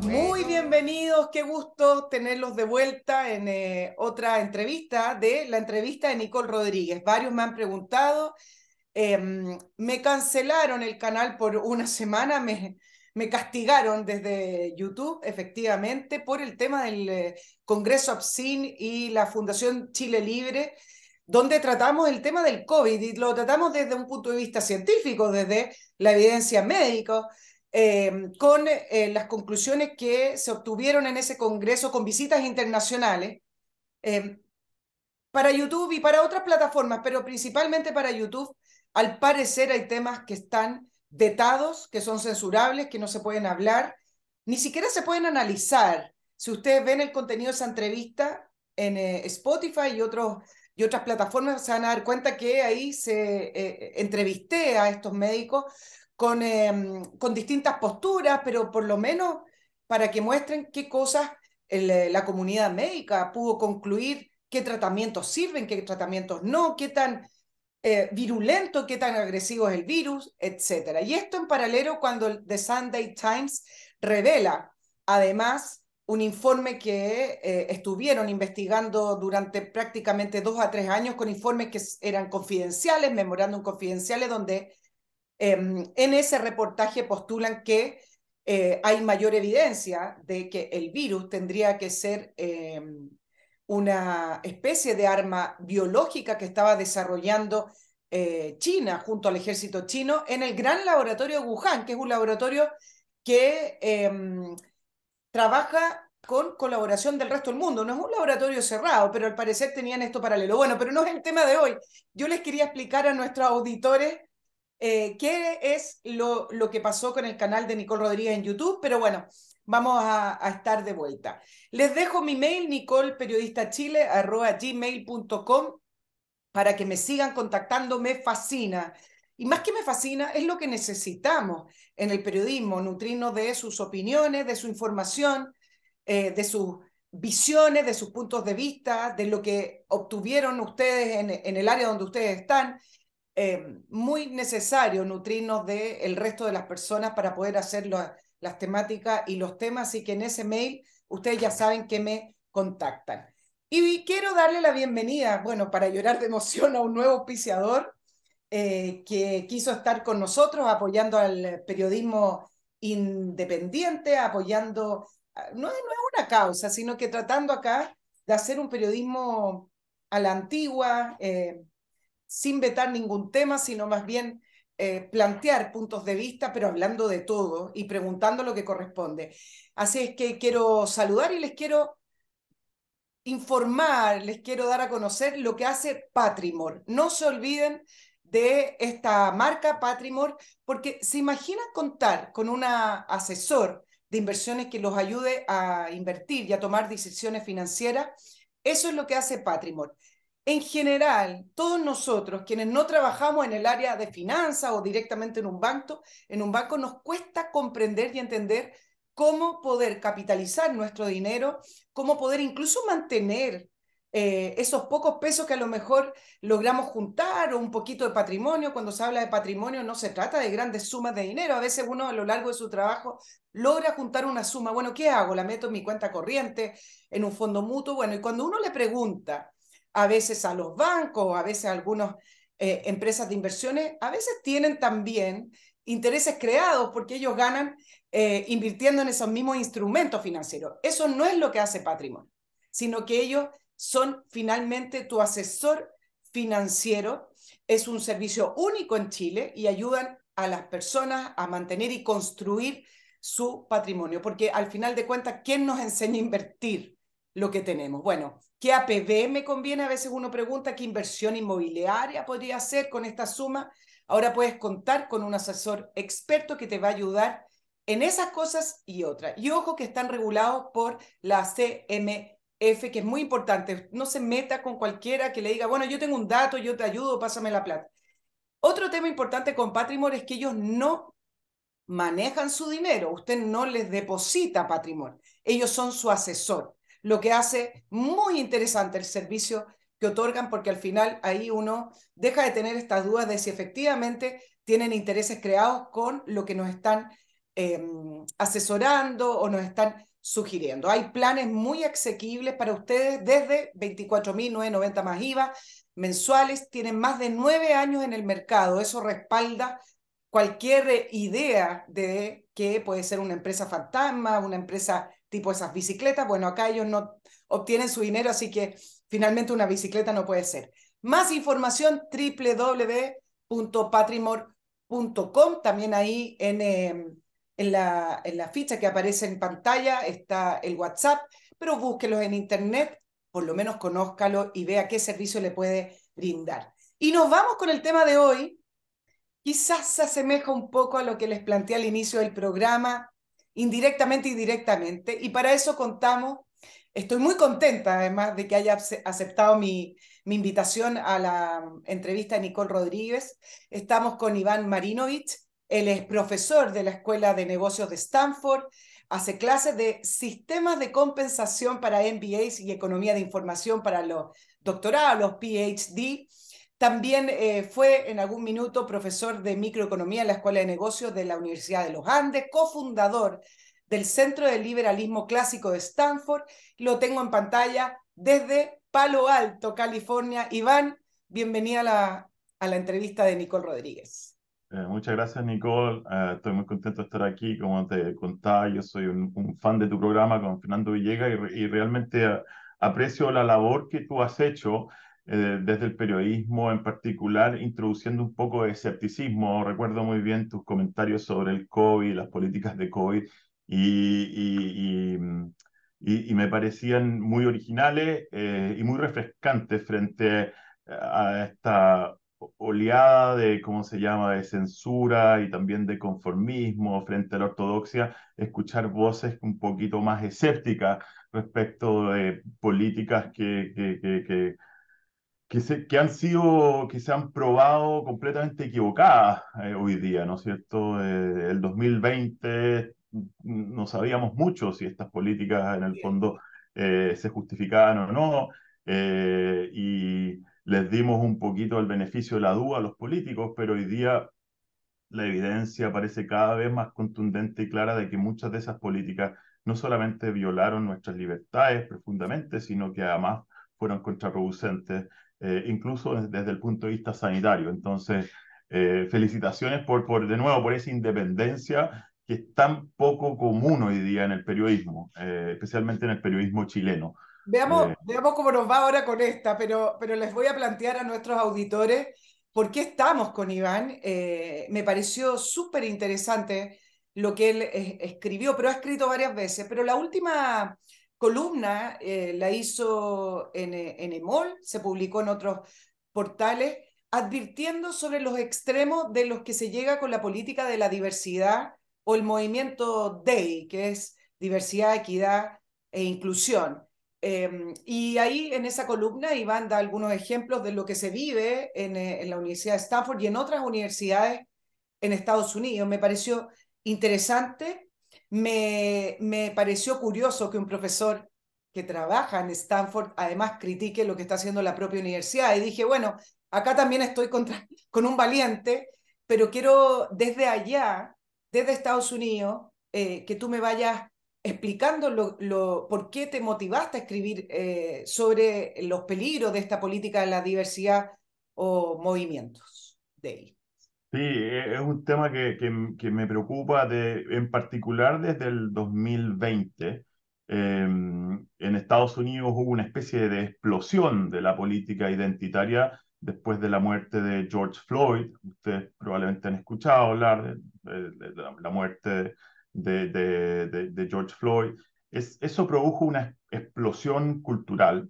Muy bienvenidos, qué gusto tenerlos de vuelta en eh, otra entrevista de la entrevista de Nicole Rodríguez. Varios me han preguntado, em, me cancelaron el canal por una semana, me, me castigaron desde YouTube, efectivamente, por el tema del eh, Congreso APSIN y la Fundación Chile Libre, donde tratamos el tema del COVID y lo tratamos desde un punto de vista científico, desde la evidencia médica, eh, con eh, las conclusiones que se obtuvieron en ese Congreso con visitas internacionales. Eh, para YouTube y para otras plataformas, pero principalmente para YouTube, al parecer hay temas que están vetados, que son censurables, que no se pueden hablar, ni siquiera se pueden analizar. Si ustedes ven el contenido de esa entrevista en Spotify y, otros, y otras plataformas, se van a dar cuenta que ahí se eh, entrevisté a estos médicos con, em, con distintas posturas, pero por lo menos para que muestren qué cosas el, la comunidad médica pudo concluir, qué tratamientos sirven, qué tratamientos no, qué tan eh, virulento, qué tan agresivo es el virus, etc. Y esto en paralelo cuando el The Sunday Times revela, además, un informe que eh, estuvieron investigando durante prácticamente dos a tres años con informes que eran confidenciales, memorándum confidenciales, donde eh, en ese reportaje postulan que eh, hay mayor evidencia de que el virus tendría que ser em, una especie de arma biológica que estaba desarrollando eh, China junto al ejército chino en el gran laboratorio Wuhan, que es un laboratorio que eh, trabaja con colaboración del resto del mundo. No es un laboratorio cerrado, pero al parecer tenían esto paralelo. Bueno, pero no es el tema de hoy. Yo les quería explicar a nuestros auditores eh, qué es lo, lo que pasó con el canal de Nicole Rodríguez en YouTube, pero bueno, vamos a, estar de vuelta. Les dejo mi mail, nicolperiodistachile.gmail.com para que me sigan contactando, me fascina. Y más que me fascina, es lo que necesitamos en el periodismo, nutrirnos de sus opiniones, de su información, eh, de sus visiones, de sus puntos de vista, de lo que obtuvieron ustedes en, el área donde ustedes están. Eh, muy necesario nutrirnos del el resto de las personas para poder hacer las temáticas y los temas, así que en ese mail ustedes ya saben que me contactan. Y quiero darle la bienvenida, bueno, para llorar de emoción a un nuevo auspiciador eh, que quiso estar con nosotros apoyando al periodismo independiente, apoyando, ah, no, no es una causa, sino que tratando acá de hacer un periodismo a la antigua, eh, sin vetar ningún tema, sino más bien eh, plantear puntos de vista, pero hablando de todo y preguntando lo que corresponde. Así es que quiero saludar y les quiero informar, les quiero dar a conocer lo que hace Patrimor. No se olviden de esta marca Patrimor, porque se imaginan contar con un asesor de inversiones que los ayude a invertir y a tomar decisiones financieras. Eso es lo que hace Patrimor en general, todos nosotros, quienes no trabajamos en el área de finanzas o directamente en un banco, en un banco nos cuesta comprender y entender cómo poder capitalizar nuestro dinero, cómo poder incluso mantener eh, esos pocos pesos que a lo mejor logramos juntar o un poquito de patrimonio. Cuando se habla de patrimonio no se trata de grandes sumas de dinero. A veces uno a lo largo de su trabajo logra juntar una suma. Bueno, ¿qué hago? La meto en mi cuenta corriente, en un fondo mutuo. Bueno, y cuando uno le pregunta, a veces a los bancos, a veces a algunas eh, empresas de inversiones, a veces tienen también intereses creados porque ellos ganan eh, invirtiendo en esos mismos instrumentos financieros. Eso no es lo que hace Patrimonio, sino que ellos son finalmente tu asesor financiero. Es un servicio único en Chile y ayudan a las personas a mantener y construir su patrimonio, porque al final de cuentas, ¿quién nos enseña a invertir? lo que tenemos. Bueno, ¿qué APB me conviene? A veces uno pregunta qué inversión inmobiliaria podría hacer con esta suma. Ahora puedes contar con un asesor experto que te va a ayudar en esas cosas y otras. Y ojo que están regulados por la CMF, que es muy importante. No se meta con cualquiera que le diga, bueno, yo tengo un dato, yo te ayudo, pásame la plata. Otro tema importante con Patrimonio es que ellos no manejan su dinero, usted no les deposita patrimonio, ellos son su asesor lo que hace muy interesante el servicio que otorgan, porque al final ahí uno deja de tener estas dudas de si efectivamente tienen intereses creados con lo que nos están em, asesorando o nos están sugiriendo. Hay planes muy asequibles para ustedes desde 24.990 más IVA mensuales, tienen más de nueve años en el mercado, eso respalda cualquier idea de que puede ser una empresa fantasma, una empresa tipo esas bicicletas, bueno, acá ellos no obtienen su dinero, así que finalmente una bicicleta no puede ser. Más información www.patrimor.com, también ahí en, em, en, la, en la ficha que aparece en pantalla está el WhatsApp, pero búsquelos en internet, por lo menos conózcalo y vea qué servicio le puede brindar. Y nos vamos con el tema de hoy. Quizás se asemeja un poco a lo que les planteé al inicio del programa, indirectamente y directamente, y para eso contamos Estoy muy contenta, además, de que haya aceptado mi, mi invitación a la entrevista de Nicole Rodríguez. Estamos con Iván Marinovich, él es profesor de la Escuela de Negocios de Stanford, hace clases de sistemas de compensación para MBAs y economía de información para los doctorados, los PhD. También eh, fue en algún minuto profesor de microeconomía en la Escuela de Negocios de la Universidad de los Andes, cofundador del Centro de Liberalismo Clásico de Stanford. Lo tengo en pantalla desde Palo Alto, California. Iván, bienvenida a la, a la entrevista de Nicole Rodríguez. Eh, muchas gracias, Nicole. Eh, estoy muy contento de estar aquí. Como te contaba, yo soy un, fan de tu programa con Fernando Villegas y, realmente eh, aprecio la labor que tú has hecho desde el periodismo en particular, introduciendo un poco de escepticismo. Recuerdo muy bien tus comentarios sobre el COVID, las políticas de COVID y, y, y, me parecían muy originales eh, y muy refrescantes frente a esta oleada de, ¿cómo se llama?, de censura y también de conformismo frente a la ortodoxia, escuchar voces un poquito más escépticas respecto de políticas que, que, que, que se, que, han sido, que se han probado completamente equivocadas eh, hoy día, ¿no es cierto? Eh, el 2020 no sabíamos mucho si estas políticas en el fondo eh, se justificaban o no, eh, y les dimos un poquito el beneficio de la duda a los políticos, pero hoy día la evidencia parece cada vez más contundente y clara de que muchas de esas políticas no solamente violaron nuestras libertades profundamente, sino que además fueron contraproducentes, eh, incluso desde el punto de vista sanitario. Entonces, felicitaciones por, por, de nuevo, por esa independencia que es tan poco común hoy día en el periodismo, eh, especialmente en el periodismo chileno. Veamos, eh, veamos cómo nos va ahora con esta, pero, pero les voy a plantear a nuestros auditores por qué estamos con Iván. Eh, me pareció súper interesante lo que él escribió, pero ha escrito varias veces, pero la última columna la hizo en, en EMOL, se publicó en otros portales, advirtiendo sobre los extremos de los que se llega con la política de la diversidad o el movimiento DEI, que es diversidad, equidad e inclusión. Em, y ahí en esa columna Iván da algunos ejemplos de lo que se vive en, eh, en, la Universidad de Stanford y en otras universidades en Estados Unidos. Me pareció interesante, me, me pareció curioso que un profesor que trabaja en Stanford además critique lo que está haciendo la propia universidad. Y dije, bueno, acá también estoy contra, con un valiente, pero quiero desde allá desde Estados Unidos, eh, que tú me vayas explicando por qué te motivaste a escribir eh, sobre los peligros de esta política de la diversidad o movimientos de Sí, e, es un tema que, que, me preocupa de, en particular desde el 2020. Em, en Estados Unidos hubo una especie de explosión de la política identitaria después de la muerte de George Floyd. Ustedes probablemente han escuchado hablar de, la, muerte de, George Floyd. Es, eso produjo una explosión cultural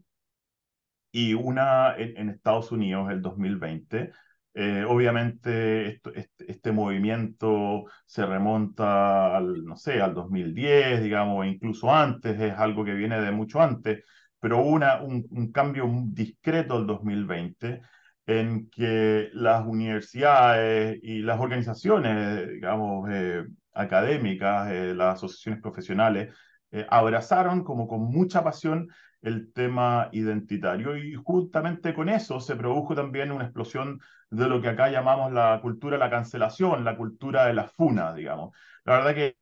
y una en, Estados Unidos el 2020. Eh, obviamente este, este, movimiento se remonta al, no sé, al 2010, digamos, incluso antes, es algo que viene de mucho antes, pero una, un, un cambio discreto el 2020 en que las universidades y las organizaciones, digamos, eh, académicas, eh, las asociaciones profesionales, eh, abrazaron como con mucha pasión el tema identitario y justamente con eso se produjo también una explosión de lo que acá llamamos la cultura de la cancelación, la cultura de la funa, digamos. La verdad que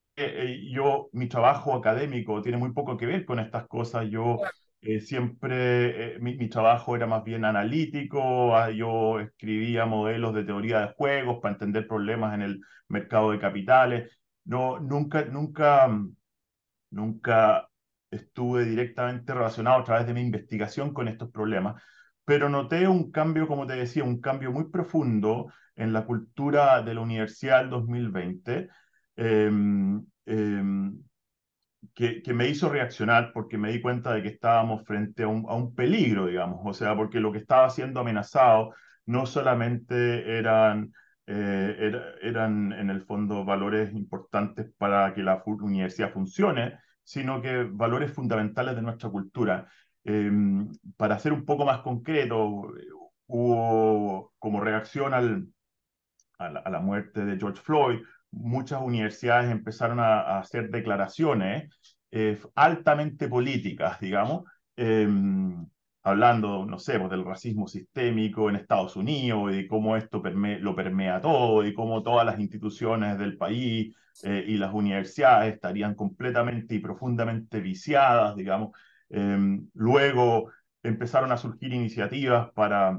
yo, mi trabajo académico tiene muy poco que ver con estas cosas. Yo eh, siempre, mi, mi, trabajo era más bien analítico, ah, yo escribía modelos de teoría de juegos para entender problemas en el mercado de capitales. No, nunca, nunca nunca estuve directamente relacionado a través de mi investigación con estos problemas, pero noté un cambio, como te decía, un cambio muy profundo en la cultura de la universidad del 2020, em, em, que, que, me hizo reaccionar porque me di cuenta de que estábamos frente a un, a un peligro, digamos, o sea, porque lo que estaba siendo amenazado no solamente eran eh, eran en el fondo valores importantes para que la universidad funcione, sino que valores fundamentales de nuestra cultura. Em, para ser un poco más concreto, hubo como reacción al, a, la, muerte de George Floyd, muchas universidades empezaron a, hacer declaraciones eh, altamente políticas, digamos, em, hablando, no sé, pues, del racismo sistémico en Estados Unidos y de cómo esto lo permea todo y cómo todas las instituciones del país eh, y las universidades estarían completamente y profundamente viciadas, digamos. Em, luego empezaron a surgir iniciativas para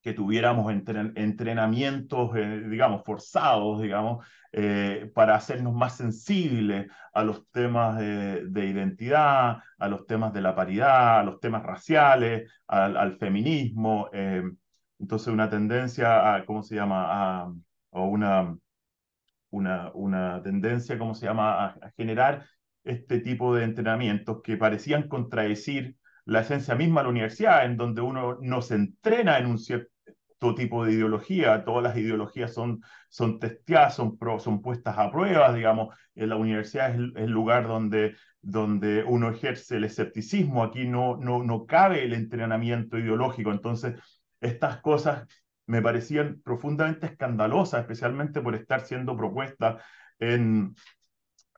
que tuviéramos entrenamientos, eh, digamos, forzados, digamos, eh, para hacernos más sensibles a los temas de, identidad, a los temas de la paridad, a los temas raciales, al, feminismo. Eh, entonces, una tendencia a, ¿cómo se llama?, a, una, una, una, tendencia, ¿cómo se llama?, a, generar este tipo de entrenamientos que parecían contradecir la esencia misma de la universidad, en donde uno no se entrena en un cierto tipo de ideología, todas las ideologías son, son testeadas, son, son puestas a prueba, digamos, en la universidad es el, lugar donde, donde uno ejerce el escepticismo, aquí no, no, no cabe el entrenamiento ideológico, entonces estas cosas me parecían profundamente escandalosas, especialmente por estar siendo propuestas en,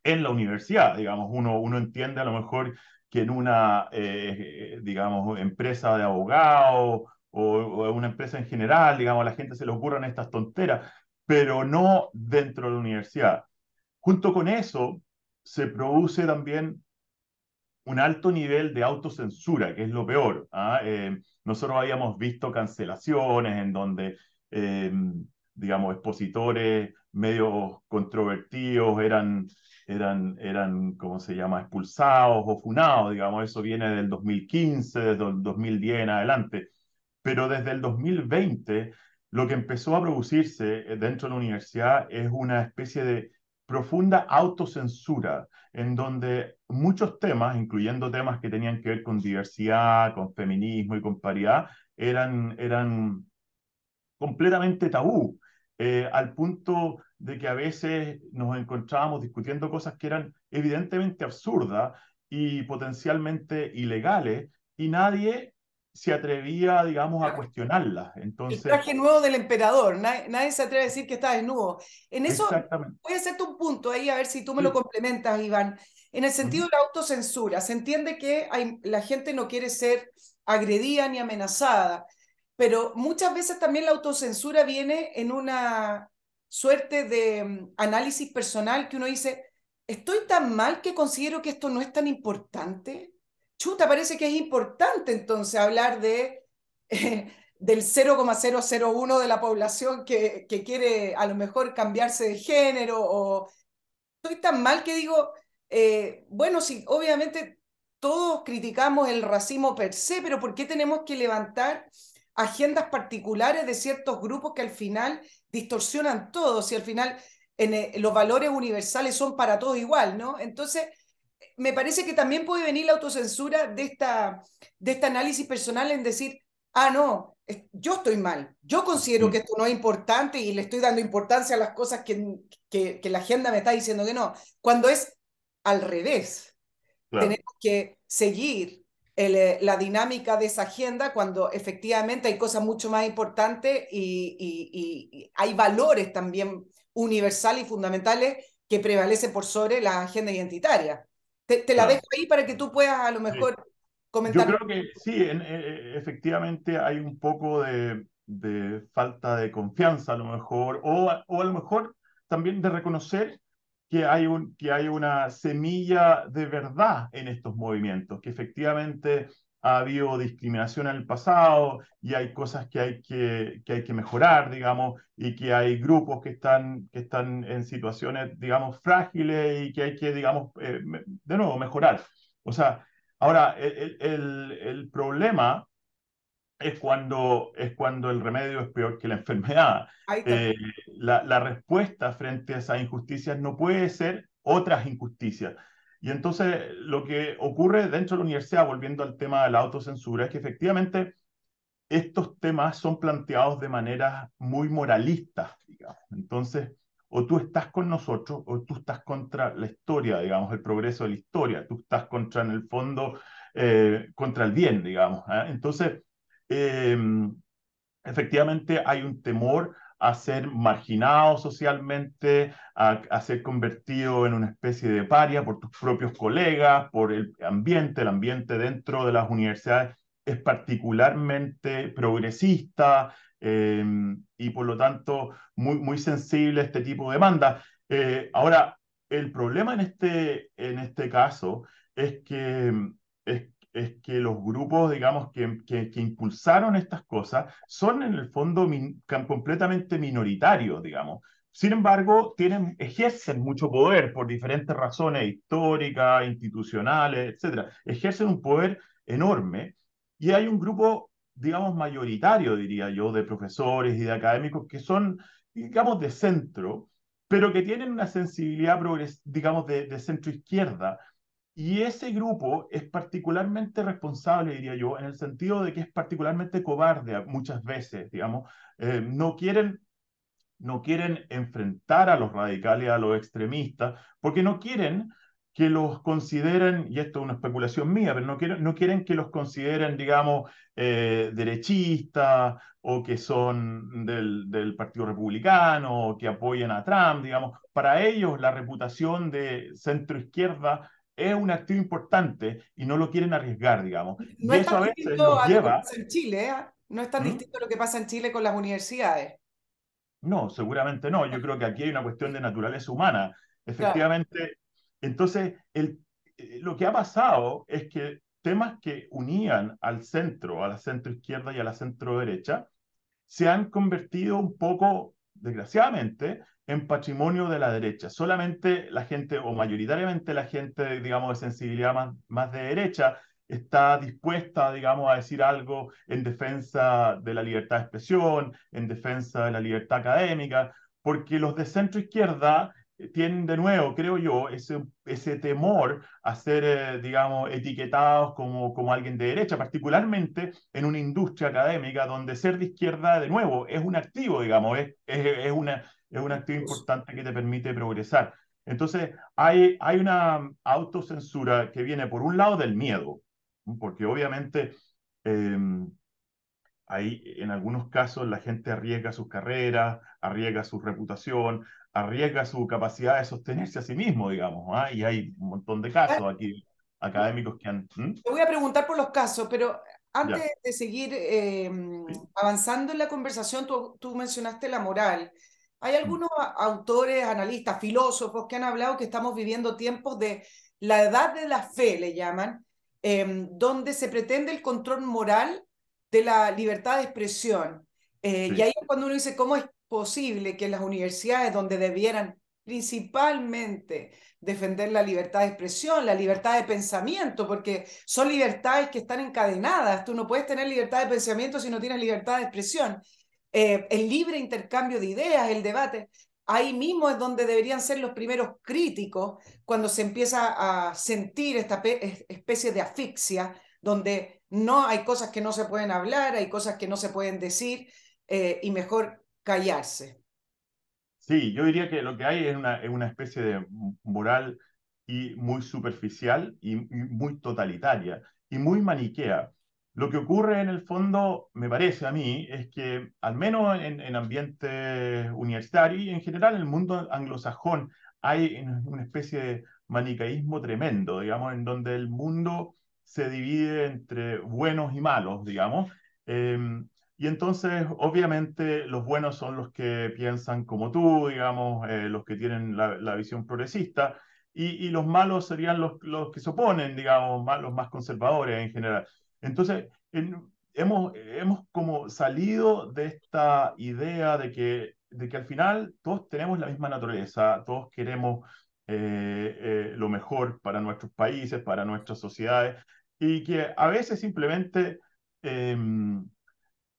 en la universidad, digamos, uno, uno entiende a lo mejor que en una, eh, digamos, empresa de abogados o, a una empresa en general, digamos, a la gente se le ocurran estas tonteras, pero no dentro de la universidad. Junto con eso, se produce también un alto nivel de autocensura, que es lo peor. ¿ah? Eh, nosotros habíamos visto cancelaciones en donde, eh, digamos, expositores medio controvertidos eran, eran, eran, ¿cómo se llama?, expulsados o funados, digamos, eso viene del 2015, desde el 2010 en adelante pero desde el 2020 lo que empezó a producirse eh, dentro de la universidad es una especie de profunda autocensura, en donde muchos temas, incluyendo temas que tenían que ver con diversidad, con feminismo y con paridad, eran, eran completamente tabú, eh, al punto de que a veces nos encontrábamos discutiendo cosas que eran evidentemente absurdas y potencialmente ilegales, y nadie se atrevía, digamos, a cuestionarla. Entonces, el traje nuevo del emperador, nadie, se atreve a decir que está desnudo. En eso voy a hacerte un punto ahí, a ver si tú me lo complementas, Iván. En el sentido de la autocensura, se entiende que hay, la gente no quiere ser agredida ni amenazada, pero muchas veces también la autocensura viene en una suerte de mm, análisis personal que uno dice, ¿estoy tan mal que considero que esto no es tan importante? chuta, parece que es importante entonces hablar de, eh, del 0,001 de la población que, que, quiere a lo mejor cambiarse de género o estoy tan mal que digo, eh, bueno, sí, obviamente todos criticamos el racismo per se, pero ¿por qué tenemos que levantar agendas particulares de ciertos grupos que al final distorsionan todo? Si al final en, eh, los valores universales son para todo igual, ¿no? Entonces, me parece que también puede venir la autocensura de, esta, de este análisis personal en decir, ah, no, yo estoy mal, yo considero mm. que esto no es importante y le estoy dando importancia a las cosas que, que, la agenda me está diciendo que no, cuando es al revés. Tenemos que seguir eh, la dinámica de esa agenda cuando efectivamente hay cosas mucho más importantes y, y hay valores también universales y fundamentales que prevalecen por sobre la agenda identitaria. Te, la dejo ahí para que tú puedas a lo mejor comentar. Yo creo que sí, efectivamente hay un poco de, de, falta de confianza a lo mejor, o, o a lo mejor también de reconocer que hay, un, que hay una semilla de verdad en estos movimientos, que efectivamente ha habido discriminación en el pasado y hay cosas que hay que, que, hay que mejorar, digamos, y que hay grupos que están, que están en situaciones, digamos, frágiles y que hay que, digamos, eh, de nuevo, mejorar. O sea, ahora, el, el, el problema es cuando, es cuando el remedio es peor que la enfermedad. Eh, la, la, respuesta frente a esas injusticias no puede ser otras injusticias. Y entonces lo que ocurre dentro de la universidad, volviendo al tema de la autocensura, es que efectivamente estos temas son planteados de manera muy moralistas, digamos. Entonces, o tú estás con nosotros o tú estás contra la historia, digamos, el progreso de la historia, tú estás contra, en el fondo, eh, contra el bien, digamos. ¿eh? Entonces, Em, efectivamente hay un temor a ser marginado socialmente, a, ser convertido en una especie de paria por tus propios colegas, por el ambiente, el ambiente dentro de las universidades es particularmente progresista em, y por lo tanto muy, muy sensible a este tipo de demanda. Eh, ahora, el problema en este, en este caso es que, es es que los grupos, digamos, que, que, impulsaron estas cosas son en el fondo completamente minoritarios, digamos. Sin embargo, tienen, ejercen mucho poder por diferentes razones históricas, institucionales, etc. Ejercen un poder enorme y hay un grupo, digamos, mayoritario, diría yo, de profesores y de académicos que son, digamos, de centro, pero que tienen una sensibilidad, digamos, de, de centro izquierda, y ese grupo es particularmente responsable, diría yo, en el sentido de que es particularmente cobarde muchas veces, digamos. Eh, no, quieren, no quieren enfrentar a los radicales, a los extremistas, porque no quieren que los consideren, y esto es una especulación mía, pero no quieren, no quieren que los consideren, digamos, eh, derechistas o que son del, Partido Republicano o que apoyen a Trump, digamos. Para ellos la reputación de centro izquierda es un activo importante y no lo quieren arriesgar, digamos. No y eso a veces nos lleva... Lo que en Chile, ¿eh? No es tan ¿Mm? distinto lo que pasa en Chile con las universidades. No, seguramente no. Yo creo que aquí hay una cuestión de naturaleza humana. Efectivamente, entonces, el, eh, lo que ha pasado es que temas que unían al centro, a la centro izquierda y a la centro derecha, se han convertido un poco, desgraciadamente, en patrimonio de la derecha. Solamente la gente, o mayoritariamente la gente, digamos, de sensibilidad más, más de derecha, está dispuesta, digamos, a decir algo en defensa de la libertad de expresión, en defensa de la libertad académica, porque los de centro izquierda tienen de nuevo, creo yo, ese, ese temor a ser, eh, digamos, etiquetados como, como alguien de derecha, particularmente en una industria académica donde ser de izquierda, de nuevo, es un activo, digamos, es, es, es una, es un activo importante que te permite progresar. Entonces, hay, hay una autocensura que viene por un lado del miedo, porque obviamente em, hay, en algunos casos la gente arriesga sus carreras, arriesga su reputación, arriesga su capacidad de sostenerse a sí mismo, digamos, ¿ah? y hay un montón de casos aquí académicos que han... Te voy a preguntar por los casos, pero antes de seguir em, avanzando en la conversación, tú, tú mencionaste la moral. Hay mm. algunos autores, analistas, filósofos que han hablado que estamos viviendo tiempos de la edad de la fe, le llaman, em, donde se pretende el control moral de la libertad de expresión. Eh, y ahí es cuando uno dice, ¿cómo es posible que las universidades donde debieran principalmente defender la libertad de expresión, la libertad de pensamiento, porque son libertades que están encadenadas. Tú no puedes tener libertad de pensamiento si no tienes libertad de expresión. Eh, el libre intercambio de ideas, el debate. Ahí mismo es donde deberían ser los primeros críticos cuando se empieza a sentir esta especie de asfixia, donde no hay cosas que no se pueden hablar, hay cosas que no se pueden decir eh, y mejor callarse. Sí, yo diría que lo que hay es una, es una especie de moral y muy superficial y muy totalitaria y muy maniquea. Lo que ocurre en el fondo, me parece a mí, es que al menos en, en ambientes universitarios y en general en el mundo anglosajón hay una especie de manicaísmo tremendo, digamos, en donde el mundo se divide entre buenos y malos, digamos. Em, y entonces, obviamente, los buenos son los que piensan como tú, digamos, eh, los que tienen la, visión progresista, y, los malos serían los, los que se oponen, digamos, más, los más conservadores en general. Entonces, hemos, hemos como salido de esta idea de que, de que al final todos tenemos la misma naturaleza, todos queremos eh, eh, lo mejor para nuestros países, para nuestras sociedades, y que a veces simplemente, em,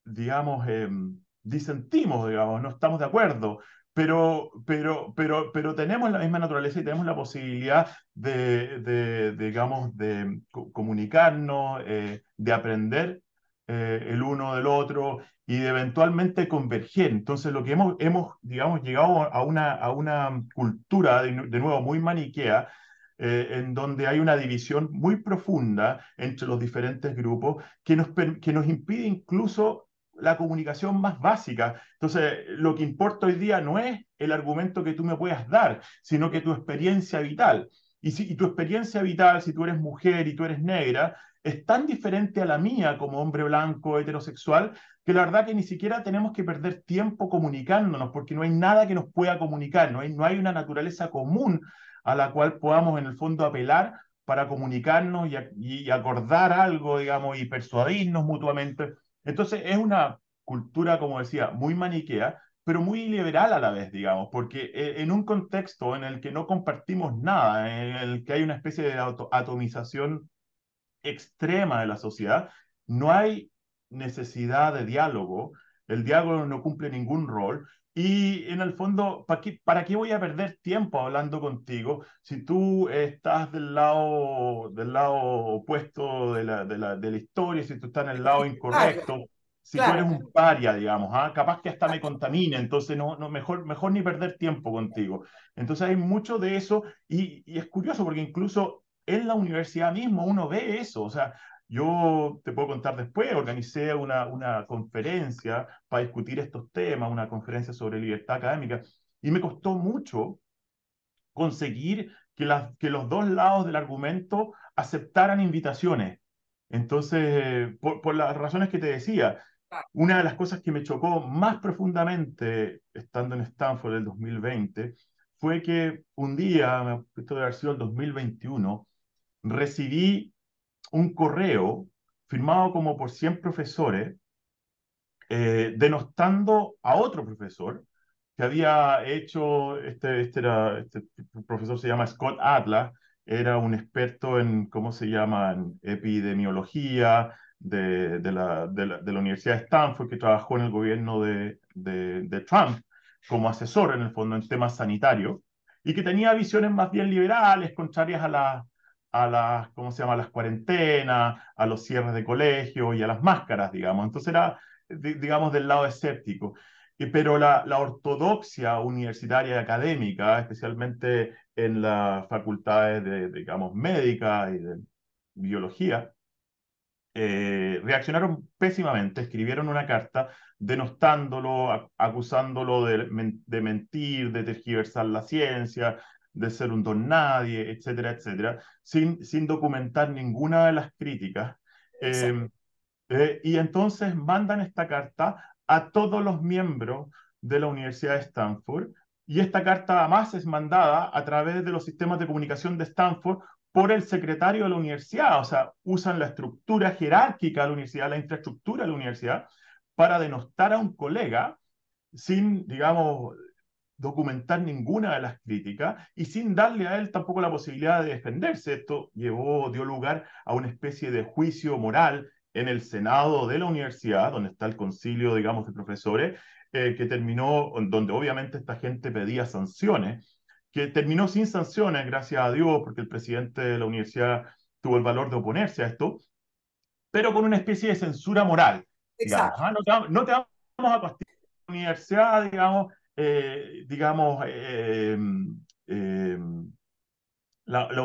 digamos, em, disentimos, digamos, no estamos de acuerdo, pero, pero, pero, pero tenemos la misma naturaleza y tenemos la posibilidad de, de, digamos, de comunicarnos, eh, de aprender eh, el uno del otro y de eventualmente converger. Entonces, lo que hemos, hemos digamos, llegado a una, a una cultura, de, de nuevo, muy maniquea, eh, en donde hay una división muy profunda entre los diferentes grupos que nos, que nos impide incluso la comunicación más básica. Entonces, lo que importa hoy día no es el argumento que tú me puedas dar, sino que tu experiencia vital. Y, si, y tu experiencia vital, si tú eres mujer y tú eres negra, es tan diferente a la mía como hombre blanco, heterosexual, que la verdad que ni siquiera tenemos que perder tiempo comunicándonos, porque no hay nada que nos pueda comunicar, no hay, no hay una naturaleza común a la cual podamos en el fondo apelar para comunicarnos y, acordar algo, digamos, y persuadirnos mutuamente. Entonces es una cultura, como decía, muy maniquea, pero muy liberal a la vez, digamos, porque eh, en un contexto en el que no compartimos nada, en el que hay una especie de atomización extrema de la sociedad, no hay necesidad de diálogo, el diálogo no cumple ningún rol y en el fondo, ¿para qué, ¿para qué voy a perder tiempo hablando contigo si tú estás del lado, del lado opuesto de la, de, la, de la historia, si tú estás en el lado incorrecto? si tú eres un paria, digamos, ¿ah? capaz que hasta me contamine, entonces no, no, mejor, mejor ni perder tiempo contigo. Entonces hay mucho de eso y, y, es curioso porque incluso en la universidad mismo uno ve eso, o sea, yo te puedo contar después, organicé una, una conferencia para discutir estos temas, una conferencia sobre libertad académica, y me costó mucho conseguir que, las, que los dos lados del argumento aceptaran invitaciones. Entonces, por, por las razones que te decía, una de las cosas que me chocó más profundamente estando en Stanford el 2020 fue que un día, esto debe haber sido el 2021, recibí un correo firmado como por 100 profesores, eh, denostando a otro profesor que había hecho, este, este, era, este profesor se llama Scott Atlas, era un experto en, ¿cómo se llama?, epidemiología de, de, la, de, la, de, la, Universidad de Stanford, que trabajó en el gobierno de, de Trump como asesor en el fondo en temas sanitarios, y que tenía visiones más bien liberales, contrarias a la, a las, ¿cómo se llama?, las cuarentenas, a los cierres de colegio y a las máscaras, digamos. Entonces era, digamos, del lado escéptico. Pero la, la ortodoxia universitaria y académica, especialmente en las facultades de, digamos, médica y de biología, eh, reaccionaron pésimamente, escribieron una carta denostándolo, acusándolo de, de, mentir, de tergiversar la ciencia, de ser un don nadie, etcétera, etcétera, sin, sin documentar ninguna de las críticas. Em, eh, y entonces mandan esta carta a todos los miembros de la Universidad de Stanford. Y esta carta además es mandada a través de los sistemas de comunicación de Stanford por el secretario de la universidad. O sea, usan la estructura jerárquica de la universidad, la infraestructura de la universidad, para denostar a un colega sin, digamos, documentar ninguna de las críticas y sin darle a él tampoco la posibilidad de defenderse. Esto llevó, dio lugar a una especie de juicio moral en el Senado de la universidad, donde está el concilio, digamos, de profesores, eh, que terminó, donde obviamente esta gente pedía sanciones, que terminó sin sanciones, gracias a Dios, porque el presidente de la universidad tuvo el valor de oponerse a esto, pero con una especie de censura moral. Digamos, ¿ah? no, te, no, te, vamos a castigar la universidad, digamos, eh, digamos, eh, eh,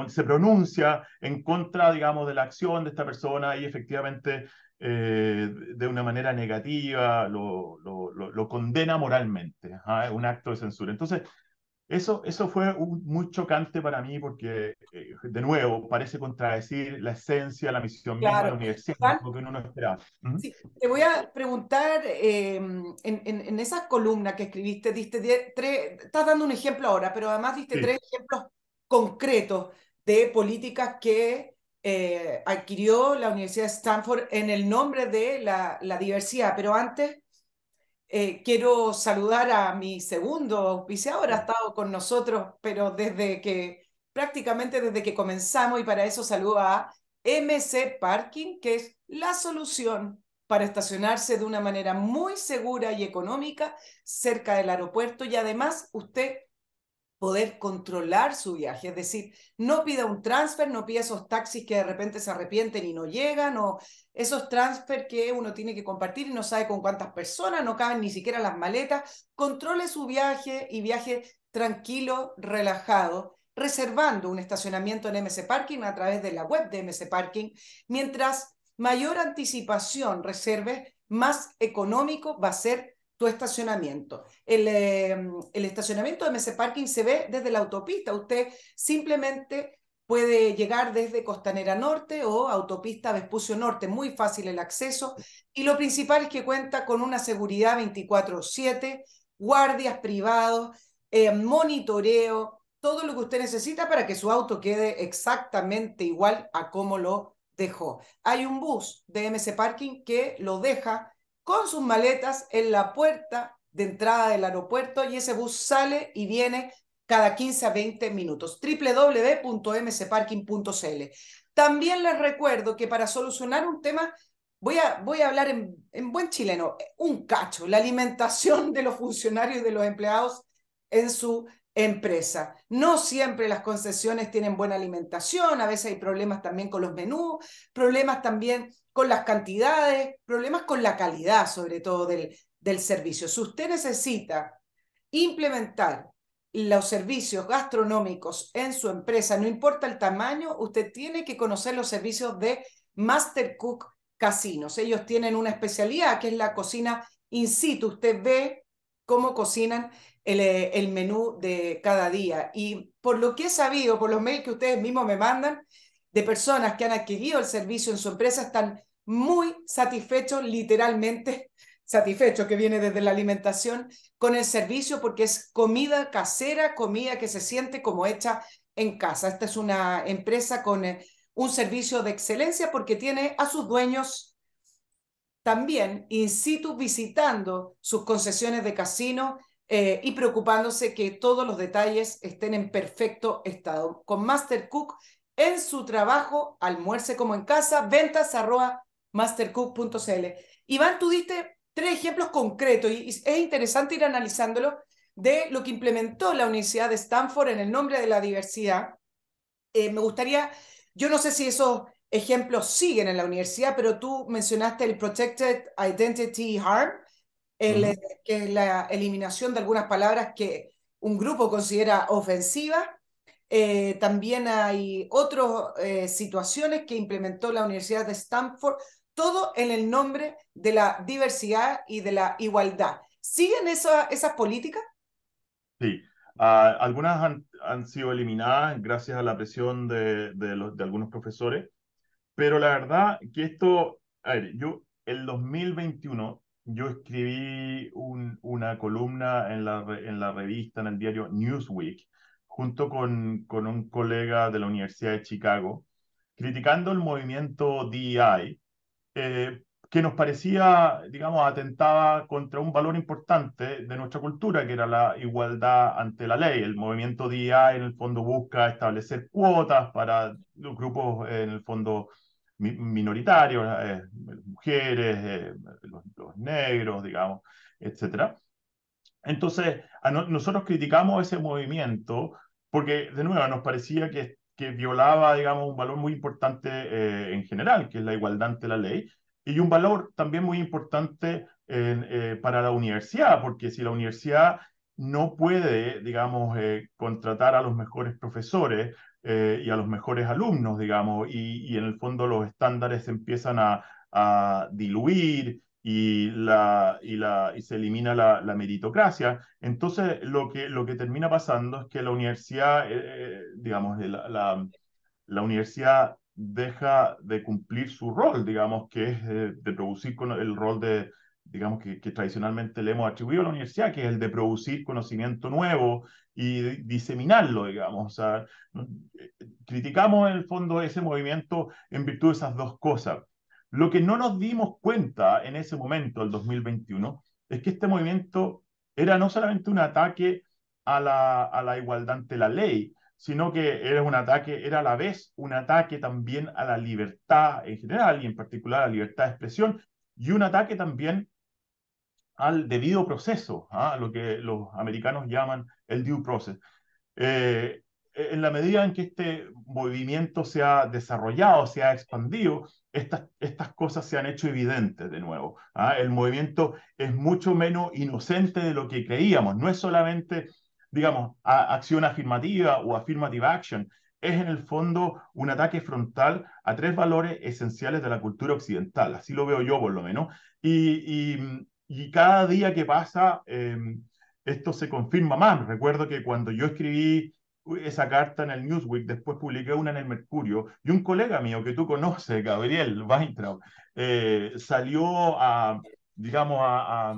se pronuncia en contra, digamos, de la acción de esta persona y efectivamente de una manera negativa lo, lo, lo condena moralmente, es un acto de censura. Entonces, Eso, eso fue muy chocante para mí porque, eh, de nuevo, parece contradecir la esencia, la misión misma de la universidad, lo que uno no esperaba. Sí, te voy a preguntar, em, en, en, en, esa columna que escribiste, diste tres, estás dando un ejemplo ahora, pero además diste tres ejemplos concretos de políticas que eh, adquirió la Universidad de Stanford en el nombre de la, la diversidad. Pero antes, eh, quiero saludar a mi segundo auspiciador, ha estado con nosotros, pero desde que, prácticamente desde que comenzamos, y para eso saludo a MC Parking, que es la solución para estacionarse de una manera muy segura y económica cerca del aeropuerto y además usted poder controlar su viaje, es decir, no pida un transfer, no pida esos taxis que de repente se arrepienten y no llegan, o esos transfer que uno tiene que compartir y no sabe con cuántas personas, no caben ni siquiera las maletas, controle su viaje y viaje tranquilo, relajado, reservando un estacionamiento en MC Parking a través de la web de MC Parking, mientras mayor anticipación reserve, más económico va a ser tu estacionamiento. El, em, el estacionamiento de MS Parking se ve desde la autopista. Usted simplemente puede llegar desde Costanera Norte o Autopista Vespucio Norte, muy fácil el acceso. Y lo principal es que cuenta con una seguridad 24/7, guardias privados, eh, monitoreo, todo lo que usted necesita para que su auto quede exactamente igual a como lo dejó. Hay un bus de MS Parking que lo deja con sus maletas en la puerta de entrada del aeropuerto y ese bus sale y viene cada 15 a 20 minutos. www.mcparking.cl. También les recuerdo que para solucionar un tema, voy a, voy a hablar en, en buen chileno, un cacho, la alimentación de los funcionarios y de los empleados en su empresa. No siempre las concesiones tienen buena alimentación, a veces hay problemas también con los menús, problemas también con las cantidades, problemas con la calidad sobre todo del, del servicio. Si usted necesita implementar los servicios gastronómicos en su empresa, no importa el tamaño, usted tiene que conocer los servicios de Master Cook Casinos. Ellos tienen una especialidad que es la cocina in situ. Usted ve cómo cocinan el, eh, el, menú de cada día. Y por lo que he sabido, por los mails que ustedes mismos me mandan, de personas que han adquirido el servicio en su empresa, están muy satisfechos, literalmente satisfechos, que viene desde la alimentación, con el servicio, porque es comida casera, comida que se siente como hecha en casa. Esta es una empresa con eh, un servicio de excelencia porque tiene a sus dueños también in situ visitando sus concesiones de casino eh, y preocupándose que todos los detalles estén en perfecto estado. Con Master Cook en su trabajo, almuerce como en casa, ventas mastercook.cl. Iván, tú diste tres ejemplos concretos y es interesante ir analizándolo de lo que implementó la Universidad de Stanford en el nombre de la diversidad. Eh, me gustaría, yo no sé si esos ejemplos siguen en la universidad, pero tú mencionaste el Protected Identity Harm, el, uh -huh. que es la eliminación de algunas palabras que un grupo considera ofensivas. Eh, también hay otras eh, situaciones que implementó la Universidad de Stanford todo en el nombre de la diversidad y de la igualdad. ¿Siguen esa, esas políticas? Sí, uh, algunas han, han, sido eliminadas gracias a la presión de, de, los, de algunos profesores, pero la verdad que esto, a ver, yo el 2021 yo escribí un, una columna en la, en la revista, en el diario Newsweek, junto con, con un colega de la Universidad de Chicago, criticando el movimiento DEI, eh, que nos parecía, digamos, atentaba contra un valor importante de nuestra cultura, que era la igualdad ante la ley. El movimiento DEI en el fondo busca establecer cuotas para los grupos, en el fondo, minoritarios, eh, mujeres, eh, los, los, negros, digamos, etc. Entonces, no, nosotros criticamos ese movimiento porque, de nuevo, nos parecía que violaba, digamos, un valor muy importante eh, en general, que es la igualdad ante la ley, y un valor también muy importante eh, para la universidad, porque si la universidad no puede, digamos, eh, contratar a los mejores profesores y a los mejores alumnos, digamos, y, en el fondo los estándares empiezan a, diluir y, la, y, la, y se elimina la, meritocracia. Entonces, lo que, lo que termina pasando es que la universidad, eh, eh, digamos, la, la, universidad deja de cumplir su rol, digamos, que es de producir con el rol de, digamos, que, que, tradicionalmente le hemos atribuido a la universidad, que es el de producir conocimiento nuevo y diseminarlo, digamos. O sea, criticamos en el fondo ese movimiento en virtud de esas dos cosas. Lo que no nos dimos cuenta en ese momento, el 2021, es que este movimiento era no solamente un ataque a la, a la igualdad ante la ley, sino que era un ataque, era a la vez un ataque también a la libertad en general y en particular a la libertad de expresión y un ataque también al debido proceso, ¿ah? lo que los americanos llaman el due process. Eh, en la medida en que este movimiento se ha desarrollado, se ha expandido, estas, cosas se han hecho evidentes de nuevo. ¿ah? El movimiento es mucho menos inocente de lo que creíamos. No es solamente, digamos, acción afirmativa o affirmative action. Es en el fondo un ataque frontal a tres valores esenciales de la cultura occidental. Así lo veo yo, por lo menos. Y, y cada día que pasa, eh, esto se confirma más. Recuerdo que cuando yo escribí esa carta en el Newsweek, después publiqué una en el Mercurio, y un colega mío que tú conoces, Gabriel Weintraub, eh, salió a, digamos, a,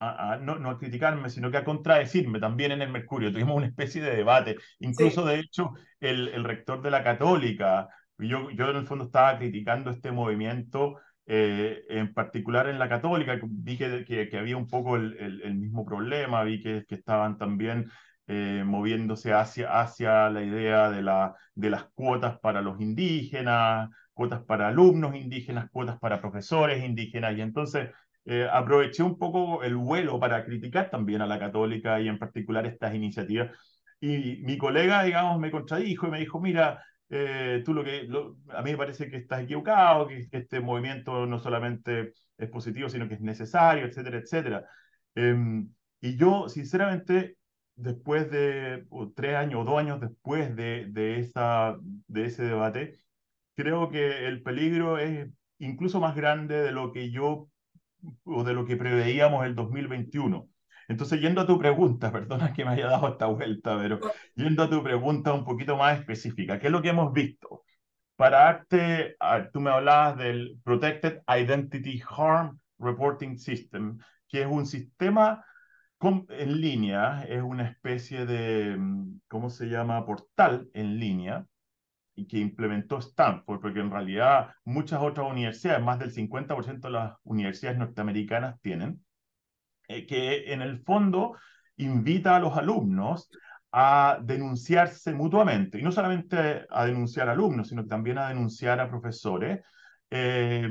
a, a no, no, a criticarme, sino que a contradecirme también en el Mercurio. Tuvimos una especie de debate. Incluso, sí. de hecho, el, el, rector de la Católica, yo, yo en el fondo estaba criticando este movimiento. Eh, en particular en la católica, vi que, que, que había un poco el, el, el, mismo problema, vi que, que estaban también eh, moviéndose hacia, hacia la idea de, la, de las cuotas para los indígenas, cuotas para alumnos indígenas, cuotas para profesores indígenas, y entonces eh, aproveché un poco el vuelo para criticar también a la católica y en particular estas iniciativas. Y mi colega, digamos, me contradijo y me dijo, mira, eh, tú lo que, a mí me parece que estás equivocado, que, que, este movimiento no solamente es positivo, sino que es necesario, etcétera, etcétera. Eh, y yo, sinceramente, después de tres años o dos años después de, de, esa, de ese debate, creo que el peligro es incluso más grande de lo que yo o de lo que preveíamos el 2021. Entonces, yendo a tu pregunta, perdona que me haya dado esta vuelta, pero yendo a tu pregunta un poquito más específica, ¿qué es lo que hemos visto? Para darte, tú me hablabas del Protected Identity Harm Reporting System, que es un sistema en línea, es una especie de, mm, ¿cómo se llama?, portal en línea, y que implementó Stanford, porque en realidad muchas otras universidades, más del 50% de las universidades norteamericanas tienen, eh, que en el fondo invita a los alumnos a denunciarse mutuamente, y no solamente a denunciar alumnos, sino también a denunciar a profesores eh,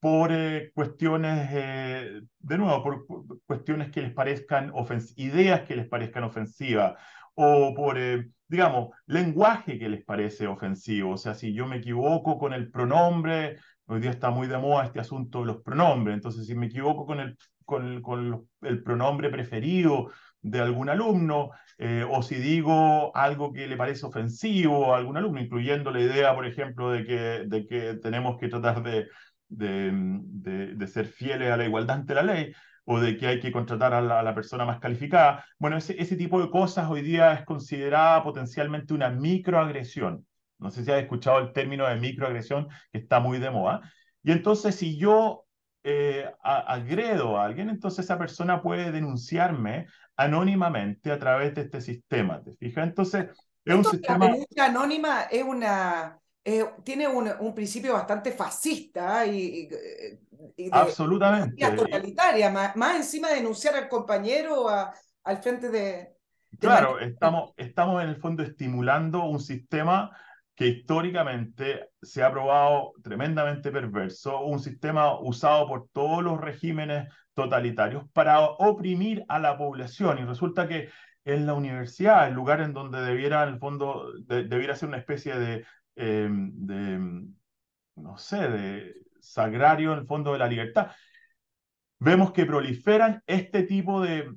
por eh, cuestiones, eh, de nuevo, por, cuestiones que les parezcan ideas que les parezcan ofensivas, o por, digamos, lenguaje que les parece ofensivo. O sea, si yo me equivoco con el pronombre, hoy día está muy de moda este asunto de los pronombres, entonces si me equivoco con el, con el, pronombre preferido de algún alumno, eh, o si digo algo que le parece ofensivo a algún alumno, incluyendo la idea, por ejemplo, de que, tenemos que tratar de, ser fieles a la igualdad ante la ley, o de que hay que contratar a la, a la persona más calificada. Bueno, ese, ese, tipo de cosas hoy día es considerada potencialmente una microagresión. No sé si has escuchado el término de microagresión, que está muy de moda. Y entonces, si yo eh, agredo a alguien, entonces esa persona puede denunciarme anónimamente a través de este sistema. ¿Te fijas? Entonces, es un sistema... La denuncia anónima es una... Eh, tiene un, un, principio bastante fascista y, y de, absolutamente totalitaria, más, más, encima de denunciar al compañero a, al frente de... de claro, estamos, estamos en el fondo estimulando un sistema que históricamente se ha probado tremendamente perverso, un sistema usado por todos los regímenes totalitarios para oprimir a la población. Y resulta que en la universidad, el lugar en donde debiera, el fondo, de, debiera ser una especie de, eh, de, no sé, de sagrario en el fondo de la libertad, vemos que proliferan este tipo de,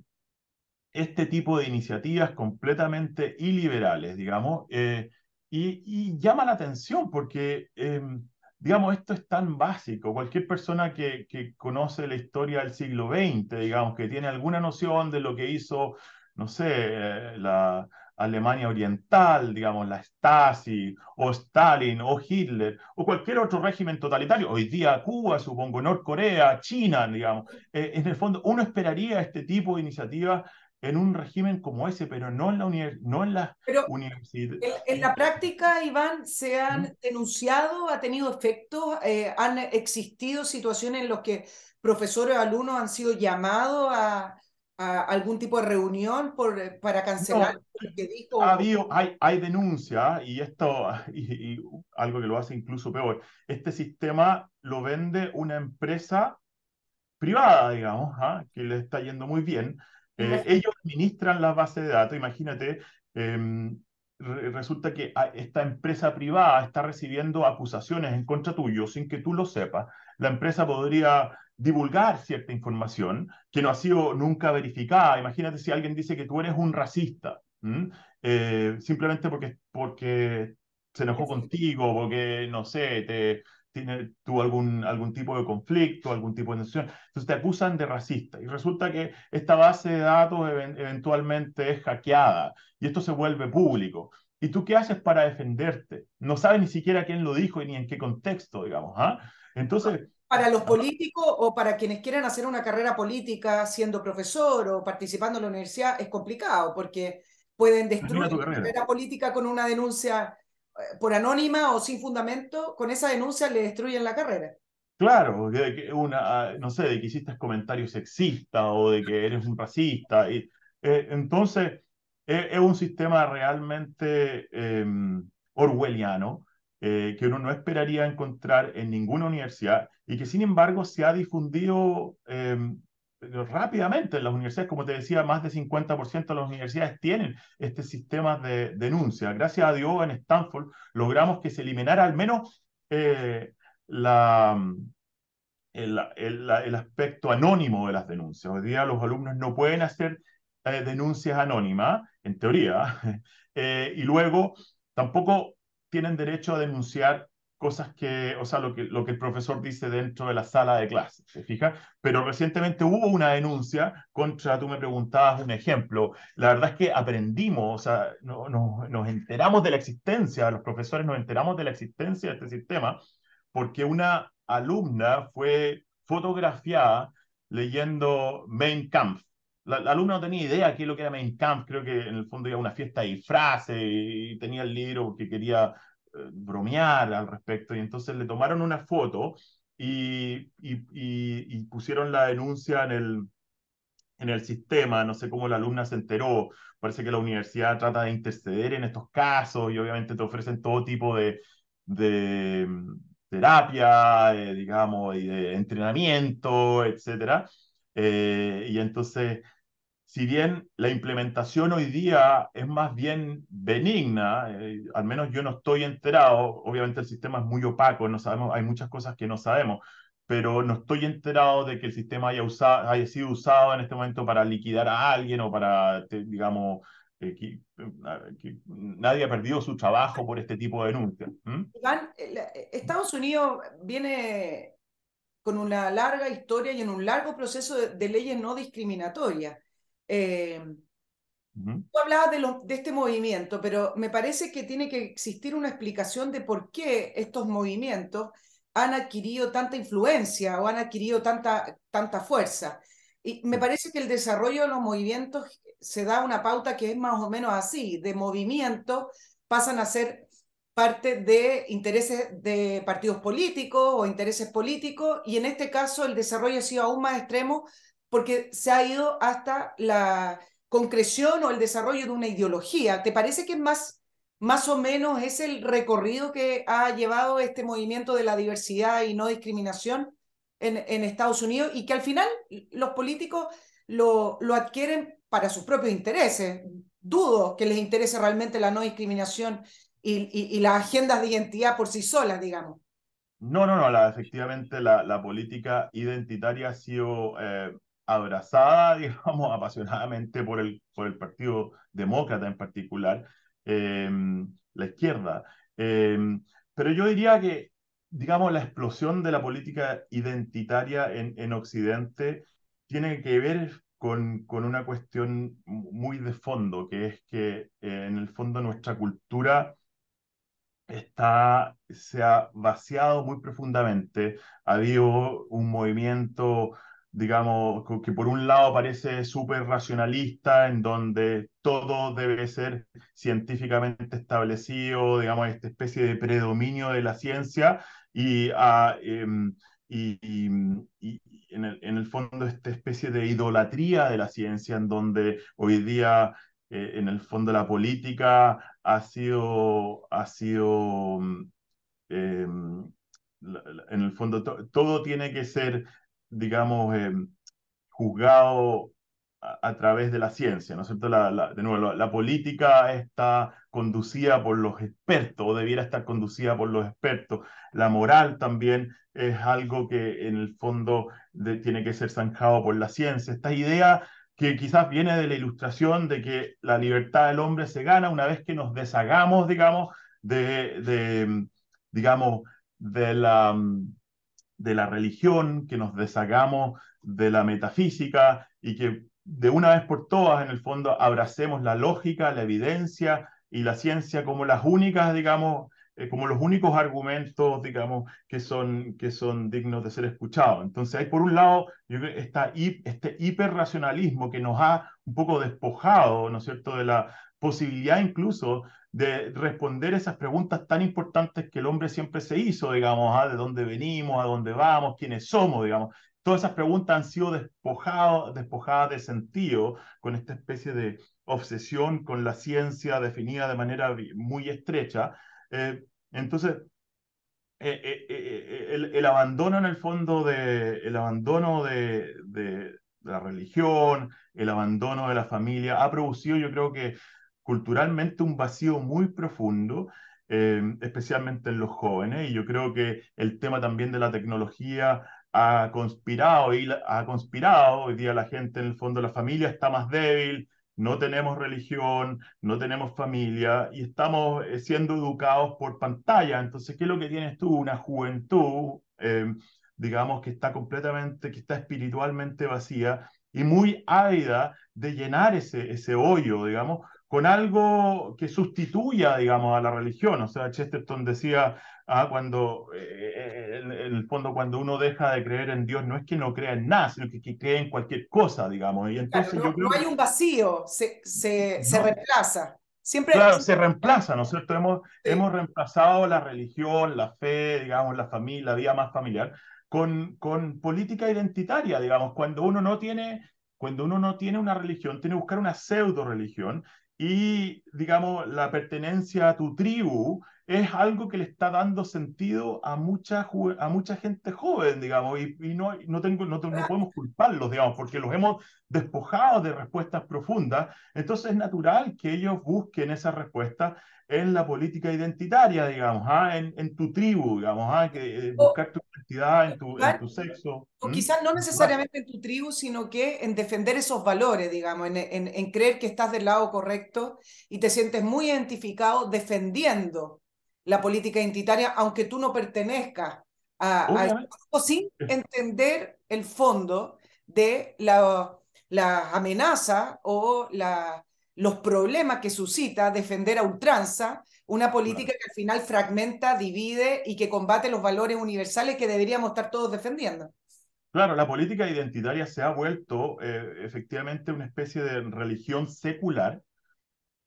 este tipo de iniciativas completamente iliberales, digamos, eh, y, y, llama la atención porque eh, digamos, esto es tan básico. Cualquier persona que, que conoce la historia del siglo XX, digamos, que tiene alguna noción de lo que hizo, no sé, la Alemania Oriental, digamos, la Stasi, o Stalin, o Hitler, o cualquier otro régimen totalitario, hoy día Cuba, supongo, Norcorea, China, digamos, eh, en el fondo uno esperaría este tipo de iniciativas en un régimen como ese, pero no en la, univers no en la universidad. En, en, la práctica, Iván, ¿se han ¿Mm? denunciado, ha tenido efectos, eh, han existido situaciones en las que profesores o alumnos han sido llamados a, a algún tipo de reunión por, eh, para cancelar no, lo que dijo? Ha habido, hay, hay denuncias y esto, y, y, algo que lo hace incluso peor, este sistema lo vende una empresa privada, digamos, ¿ah? que le está yendo muy bien, eh, ellos administran la base de datos, imagínate, eh, resulta que esta empresa privada está recibiendo acusaciones en contra tuyo sin que tú lo sepas. La empresa podría divulgar cierta información que no ha sido nunca verificada. Imagínate si alguien dice que tú eres un racista, eh, simplemente porque, porque se enojó contigo, porque, no sé, te, tiene, tuvo algún, algún tipo de conflicto, algún tipo de tensión. Entonces te acusan de racista y resulta que esta base de datos eventualmente es hackeada y esto se vuelve público. ¿Y tú qué haces para defenderte? No sabes ni siquiera quién lo dijo ni en qué contexto, digamos. ¿ah? Entonces... Para los políticos o para quienes quieran hacer una carrera política siendo profesor o participando en la universidad es complicado porque pueden destruir la carrera política con una denuncia por anónima o sin fundamento, con esa denuncia le destruyen la carrera. Claro, de que una, ah, no sé, de que hiciste comentarios sexistas o de que eres un racista. Y, eh, entonces, eh, es un sistema realmente eh, orwelliano que uno no esperaría encontrar en ninguna universidad y que sin embargo se ha difundido em, rápidamente en las universidades, como te decía, más de 50% de las universidades tienen este sistema de denuncia. Gracias a Dios en Stanford logramos que se eliminara al menos eh, la, el, el, el, aspecto anónimo de las denuncias. Hoy día los alumnos no pueden hacer eh, denuncias anónimas, en teoría, eh, y luego tampoco tienen derecho a denunciar cosas que, o sea, lo que, lo que el profesor dice dentro de la sala de clase, ¿se fija? Pero recientemente hubo una denuncia contra, tú me preguntabas un ejemplo, la verdad es que aprendimos, o sea, no, no, nos enteramos de la existencia, los profesores nos enteramos de la existencia de este sistema, porque una alumna fue fotografiada leyendo Mein Kampf. La, la, alumna no tenía idea qué es lo que era Mein Kampf, creo que en el fondo iba a una fiesta de disfraces y tenía el libro que quería bromear al respecto y entonces le tomaron una foto y, y, pusieron la denuncia en el, en el sistema, no sé cómo la alumna se enteró, parece que la universidad trata de interceder en estos casos y obviamente te ofrecen todo tipo de, de terapia, eh, digamos, y de entrenamiento, etcétera. Eh, y entonces si bien la implementación hoy día es más bien benigna, eh, al menos yo no estoy enterado, obviamente el sistema es muy opaco, no sabemos, hay muchas cosas que no sabemos, pero no estoy enterado de que el sistema haya, usado, haya sido usado en este momento para liquidar a alguien o para, digamos, eh, que, que, nadie ha perdido su trabajo por este tipo de denuncias. ¿Mm? Iván, eh, Estados Unidos viene con una larga historia y en un largo proceso de, de leyes no discriminatorias. Eh, uh -huh. Tú hablabas de, lo, de este movimiento, pero me parece que tiene que existir una explicación de por qué estos movimientos han adquirido tanta influencia o han adquirido tanta, tanta fuerza. Y me parece que el desarrollo de los movimientos se da una pauta que es más o menos así, de movimientos pasan a ser parte de intereses de partidos políticos o intereses políticos, y en este caso el desarrollo ha sido aún más extremo porque se ha ido hasta la concreción o el desarrollo de una ideología. ¿Te parece que más, más o menos es el recorrido que ha llevado este movimiento de la diversidad y no discriminación en, en Estados Unidos y que al final los políticos lo, lo adquieren para sus propios intereses? Dudo que les interese realmente la no discriminación y, y, y las agendas de identidad por sí solas, digamos. No, no, no, la, efectivamente la, la, política identitaria ha sido eh, abrazada, digamos, apasionadamente por el, por el Partido Demócrata en particular, eh, la izquierda. Eh, pero yo diría que digamos, la explosión de la política identitaria en, en Occidente tiene que ver con, con, una cuestión muy de fondo, que es que eh, en el fondo nuestra cultura está, se ha vaciado muy profundamente. Ha habido un movimiento digamos, que por un lado parece súper racionalista, en donde todo debe ser científicamente establecido, digamos, esta especie de predominio de la ciencia y, ah, em, y, y, en, el, en, el, fondo esta especie de idolatría de la ciencia, en donde hoy día, eh, en el fondo, la política ha sido, ha sido eh, en el fondo, to, todo tiene que ser digamos, eh, juzgado a, través de la ciencia, ¿no es cierto? La, de nuevo, la, política está conducida por los expertos, o debiera estar conducida por los expertos. La moral también es algo que en el fondo tiene que ser zanjado por la ciencia. Esta idea que quizás viene de la ilustración de que la libertad del hombre se gana una vez que nos deshagamos, digamos, de, de digamos, de la de la religión, que nos deshagamos de la metafísica y que de una vez por todas, en el fondo, abracemos la lógica, la evidencia y la ciencia como las únicas, digamos, eh, como los únicos argumentos, digamos, que son, que son dignos de ser escuchados. Entonces, hay por un lado esta, este hiperracionalismo que nos ha un poco despojado, ¿no es cierto?, de la posibilidad incluso de responder esas preguntas tan importantes que el hombre siempre se hizo, digamos, ¿ah? de dónde venimos, a dónde vamos, quiénes somos, digamos. Todas esas preguntas han sido despojadas, despojadas de sentido con esta especie de obsesión con la ciencia definida de manera muy estrecha. Eh, entonces, eh, eh, eh el, el, abandono en el fondo de, el abandono de, de la religión, el abandono de la familia, ha producido yo creo que culturalmente un vacío muy profundo, eh, especialmente en los jóvenes, y yo creo que el tema también de la tecnología ha conspirado y ha conspirado, hoy día la gente en el fondo, la familia está más débil, no tenemos religión, no tenemos familia y estamos eh, siendo educados por pantalla. Entonces, ¿qué es lo que tienes tú? Una juventud, eh, digamos, que está completamente, que está espiritualmente vacía y muy ávida de llenar ese, ese hoyo, digamos, con algo que sustituya, digamos, a la religión. O sea, Chesterton decía, ah, cuando, eh, en, en, el fondo, cuando uno deja de creer en Dios, no es que no crea en nada, sino que, que cree en cualquier cosa, digamos. Y entonces claro, no, yo creo no hay un vacío, se, se, no. se reemplaza. Siempre claro, se reemplaza, ¿no es cierto? Hemos, sí. hemos reemplazado la religión, la fe, digamos, la familia, la vida más familiar, con, con política identitaria, digamos, cuando uno no tiene cuando uno no tiene una religión, tiene que buscar una pseudo religión y, digamos, la pertenencia a tu tribu es algo que le está dando sentido a mucha, a mucha gente joven, digamos, y, y no, no, tengo, no, no, podemos culparlos, digamos, porque los hemos despojado de respuestas profundas. Entonces es natural que ellos busquen esas respuestas en la política identitaria, digamos, ¿ah? en, en, tu tribu, digamos, ¿ah? que, eh, buscar tu identidad en tu, en tu sexo. O ¿Mm? quizás no necesariamente en tu tribu, sino que en defender esos valores, digamos, en, en, en, creer que estás del lado correcto y te sientes muy identificado defendiendo la política identitaria, aunque tú no pertenezcas a, eso, sin entender el fondo de la, la amenaza o la los problemas que suscita defender a ultranza una política que al final fragmenta, divide y que combate los valores universales que deberíamos estar todos defendiendo. Claro, la política identitaria se ha vuelto eh, efectivamente una especie de religión secular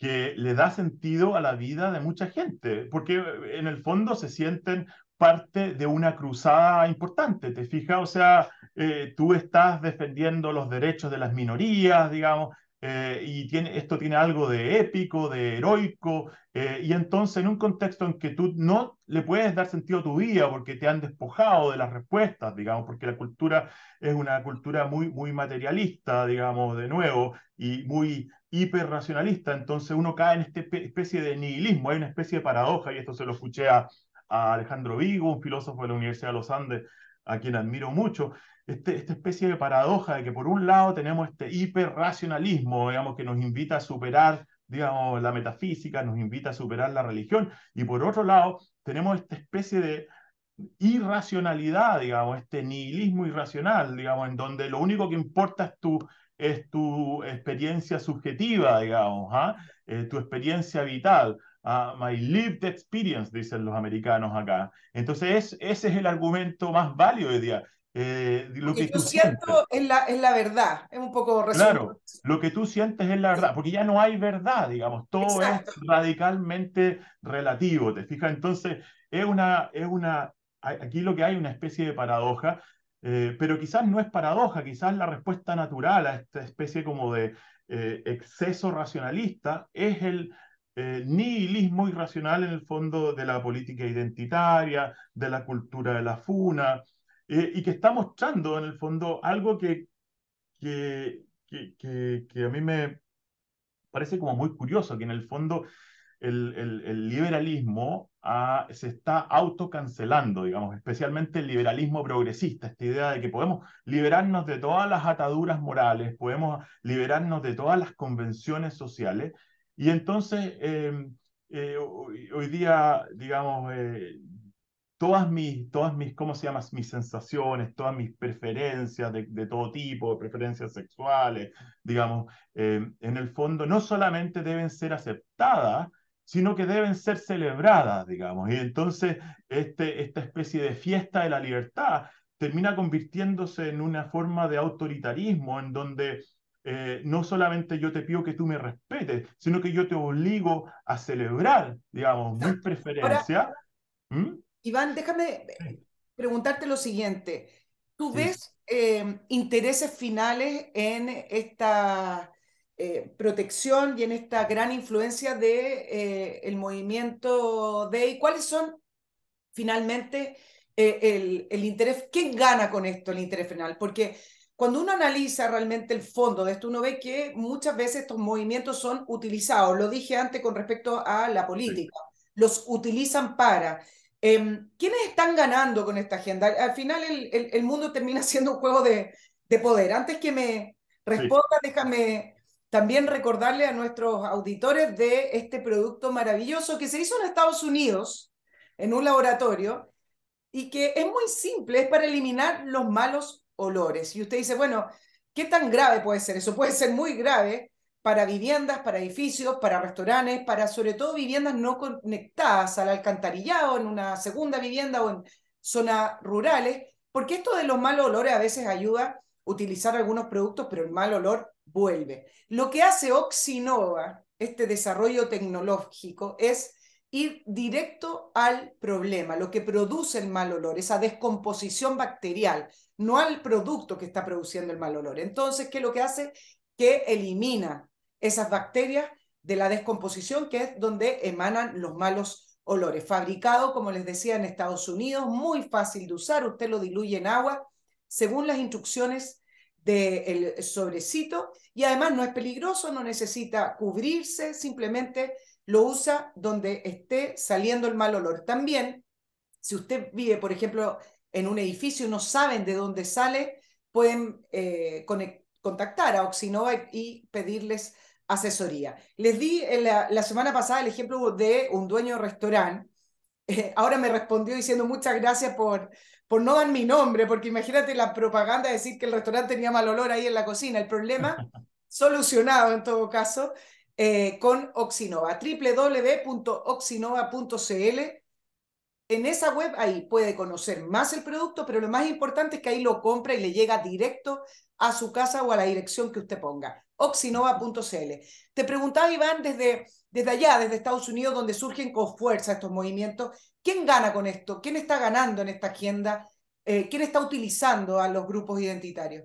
que le da sentido a la vida de mucha gente, porque en el fondo se sienten parte de una cruzada importante, ¿te fijas? O sea, eh, tú estás defendiendo los derechos de las minorías, digamos, eh, y esto tiene algo de épico, de heroico, eh, y entonces en un contexto en que tú no le puedes dar sentido a tu vida porque te han despojado de las respuestas, digamos, porque la cultura es una cultura muy, muy materialista, digamos, de nuevo, y muy hiperracionalista, entonces uno cae en esta especie de nihilismo, hay una especie de paradoja, y esto se lo escuché a, a Alejandro Vigo, un filósofo de la Universidad de los Andes, a quien admiro mucho, este, esta especie de paradoja de que por un lado tenemos este hiperracionalismo, digamos, que nos invita a superar, digamos, la metafísica, nos invita a superar la religión, y por otro lado tenemos esta especie de irracionalidad, digamos, este nihilismo irracional, digamos, en donde lo único que importa es tu, es tu experiencia subjetiva, digamos, ¿ah? Eh, tu experiencia vital. Uh, my lived experience, dicen los americanos acá. Entonces, ese es el argumento más válido hoy día. Eh, lo que, tú siento es la, es la verdad, es un poco Claro, lo que tú sientes es la verdad, porque ya no hay verdad, digamos, todo es radicalmente relativo, ¿te fijas? Entonces, es una, es una, aquí lo que hay es una especie de paradoja, eh, pero quizás no es paradoja, quizás la respuesta natural a esta especie como de eh, exceso racionalista es el nihilismo irracional en el fondo de la política identitaria, de la cultura de la funa, eh, y que está mostrando en el fondo algo que, que, que, que, a mí me parece como muy curioso, que en el fondo el, el, liberalismo ah, se está autocancelando, digamos, especialmente el liberalismo progresista, esta idea de que podemos liberarnos de todas las ataduras morales, podemos liberarnos de todas las convenciones sociales, y entonces em, eh, hoy, día, digamos, eh, todas mis, todas mis, ¿cómo se llama? Mis sensaciones, todas mis preferencias de, de todo tipo, preferencias sexuales, digamos, eh, en el fondo no solamente deben ser aceptadas, sino que deben ser celebradas, digamos. Y entonces este, esta especie de fiesta de la libertad termina convirtiéndose en una forma de autoritarismo en donde eh, no solamente yo te pido que tú me respetes, sino que yo te obligo a celebrar, digamos, mis preferencias. ¿Mm? Iván, déjame preguntarte lo siguiente. ¿Tú ves eh, intereses finales en esta eh, protección y en esta gran influencia del de, el movimiento de... ¿Cuáles son finalmente el, el interés? ¿Quién gana con esto el interés final? Porque cuando uno analiza realmente el fondo de esto, uno ve que muchas veces estos movimientos son utilizados. Lo dije antes con respecto a la política. Los utilizan para Em, ¿Quiénes están ganando con esta agenda? Al final el, el, mundo termina siendo un juego de, de poder. Antes que me responda, déjame también recordarle a nuestros auditores de este producto maravilloso que se hizo en Estados Unidos, en un laboratorio, y que es muy simple, es para eliminar los malos olores. Y usted dice, bueno, ¿qué tan grave puede ser? Eso puede ser muy grave para viviendas, para edificios, para restaurantes, para sobre todo viviendas no conectadas al alcantarillado, en una segunda vivienda o en zonas rurales, porque esto de los malos olores a veces ayuda a utilizar algunos productos, pero el mal olor vuelve. Lo que hace Oxinova, este desarrollo tecnológico, es ir directo al problema, lo que produce el mal olor, esa descomposición bacterial, no al producto que está produciendo el mal olor. Entonces, ¿qué es lo que hace? Que elimina esas bacterias de la descomposición, que es donde emanan los malos olores. Fabricado, como les decía, en Estados Unidos, muy fácil de usar, usted lo diluye en agua, según las instrucciones del sobrecito, y además no es peligroso, no necesita cubrirse, simplemente lo usa donde esté saliendo el mal olor. También, si usted vive, por ejemplo, en un edificio y no saben de dónde sale, pueden eh, contactar a Oxinova y pedirles asesoría. Les di la, semana pasada el ejemplo de un dueño de restaurante. Eh, ahora me respondió diciendo muchas gracias por, por no dar mi nombre, porque imagínate la propaganda de decir que el restaurante tenía mal olor ahí en la cocina. El problema solucionado en todo caso eh, con Oxinova. www.oxinova.cl en esa web ahí puede conocer más el producto, pero lo más importante es que ahí lo compra y le llega directo a su casa o a la dirección que usted ponga oxinova.cl. Te preguntaba, Iván, desde, desde allá, desde Estados Unidos, donde surgen con fuerza estos movimientos, ¿quién gana con esto? ¿Quién está ganando en esta agenda? Eh, ¿Quién está utilizando a los grupos identitarios?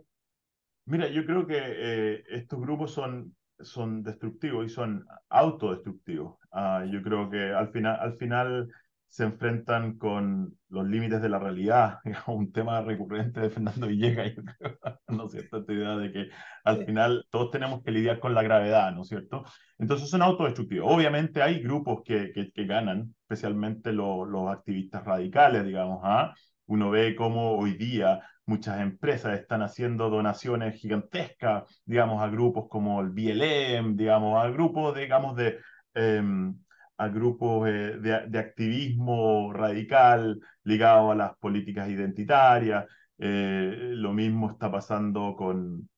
Mira, yo creo que eh, estos grupos son, son destructivos y son autodestructivos. Ah, yo creo que al al final se enfrentan con los límites de la realidad, un tema recurrente de Fernando Villegas, ¿no es cierto? Esta idea de que al final todos tenemos que lidiar con la gravedad, ¿no es cierto? Entonces son autodestructivos. Obviamente hay grupos que, que, ganan, especialmente los activistas radicales, digamos, ¿ah? Uno ve cómo hoy día muchas empresas están haciendo donaciones gigantescas, digamos, a grupos como el BLM, digamos, a grupos, digamos, de... Em, a grupos eh, de, activismo radical ligado a las políticas identitarias. Eh, lo mismo está pasando con,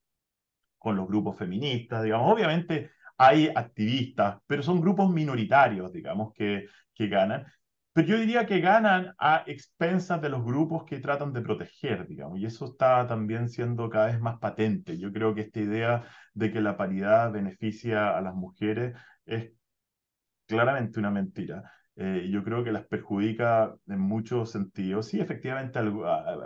con los grupos feministas, digamos. Obviamente hay activistas, pero son grupos minoritarios, digamos, que, que ganan. Pero yo diría que ganan a expensas de los grupos que tratan de proteger, digamos, y eso está también siendo cada vez más patente. Yo creo que esta idea de que la paridad beneficia a las mujeres es claramente una mentira. Eh, yo creo que las perjudica en muchos sentidos. Sí, efectivamente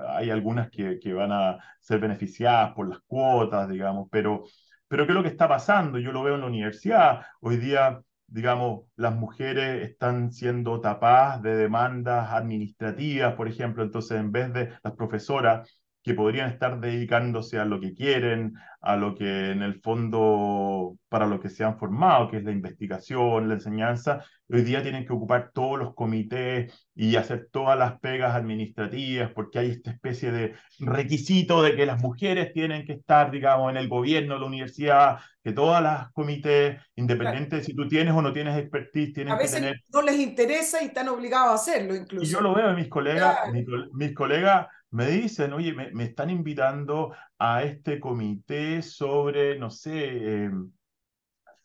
hay algunas que, que van a ser beneficiadas por las cuotas, digamos, pero, pero ¿qué es lo que está pasando? Yo lo veo en la universidad. Hoy día digamos, las mujeres están siendo tapadas de demandas administrativas, por ejemplo, entonces en vez de las profesoras que podrían estar dedicándose a lo que quieren, a lo que en el fondo para lo que se han formado, que es la investigación, la enseñanza, hoy día tienen que ocupar todos los comités y hacer todas las pegas administrativas, porque hay esta especie de requisito de que las mujeres tienen que estar, digamos, en el gobierno, la universidad, que todas las comités, independiente de si tú tienes o no tienes expertise, tienen a veces que tener... no les interesa y están obligados a hacerlo incluso. Y yo lo veo en mis colegas, mis, mis colegas me dicen, oye, me, me, están invitando a este comité sobre, no sé, eh,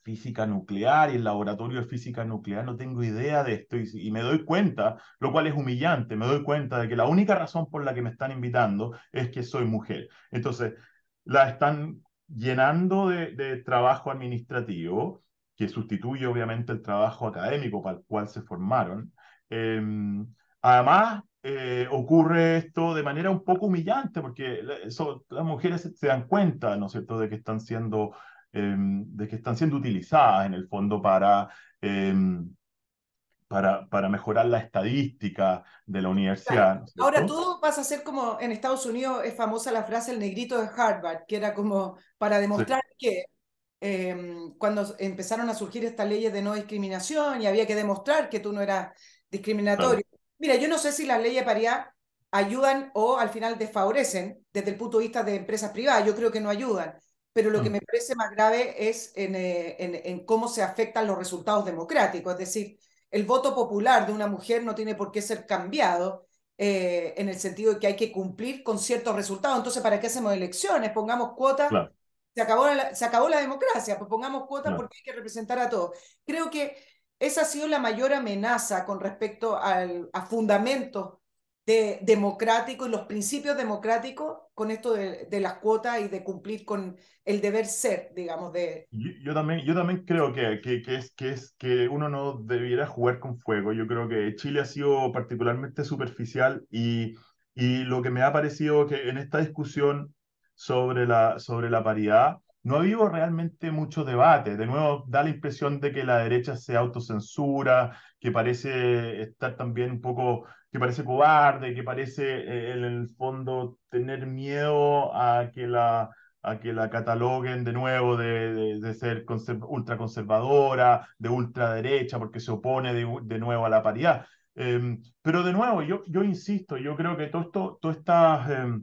física nuclear y el laboratorio de física nuclear, no tengo idea de esto y, y, me doy cuenta, lo cual es humillante, me doy cuenta de que la única razón por la que me están invitando es que soy mujer. Entonces, la están llenando de, de trabajo administrativo, que sustituye obviamente el trabajo académico para el cual se formaron. Eh, además, eh, ocurre esto de manera un poco humillante, porque eso, las mujeres se, dan cuenta, ¿no es cierto?, de que están siendo, eh, de que están siendo utilizadas en el fondo para, eh, para, para mejorar la estadística de la universidad. ¿no Ahora todo pasa a ser como en Estados Unidos es famosa la frase el negrito de Harvard, que era como para demostrar sí. que em, cuando empezaron a surgir estas leyes de no discriminación y había que demostrar que tú no eras discriminatorio. Mira, yo no sé si las leyes de paridad ayudan o al final desfavorecen desde el punto de vista de empresas privadas. Yo creo que no ayudan. Pero lo que me parece más grave es en, eh, en, en, cómo se afectan los resultados democráticos. Es decir, el voto popular de una mujer no tiene por qué ser cambiado eh, en el sentido de que hay que cumplir con ciertos resultados. Entonces, ¿para qué hacemos elecciones? Pongamos cuotas. Claro. Se, acabó la, se acabó la democracia, pues pongamos cuotas claro. porque hay que representar a todos. Creo que esa ha sido la mayor amenaza con respecto al, a fundamentos de, democráticos y los principios democráticos con esto de, de, las cuotas y de cumplir con el deber ser, digamos, de... Yo, también, yo también creo que, que, que, es, que, es, que uno no debiera jugar con fuego. Yo creo que Chile ha sido particularmente superficial y, y lo que me ha parecido que en esta discusión sobre la, sobre la paridad, no ha habido realmente mucho debate. De nuevo, da la impresión de que la derecha se autocensura, que parece estar también un poco, que parece cobarde, que parece eh, en el fondo tener miedo a que la, a que la cataloguen de nuevo de, de, de ser ultraconservadora, de ultraderecha, porque se opone de, de nuevo a la paridad. Eh, pero de nuevo, yo, yo insisto, yo creo que todo esto, todo estas, eh,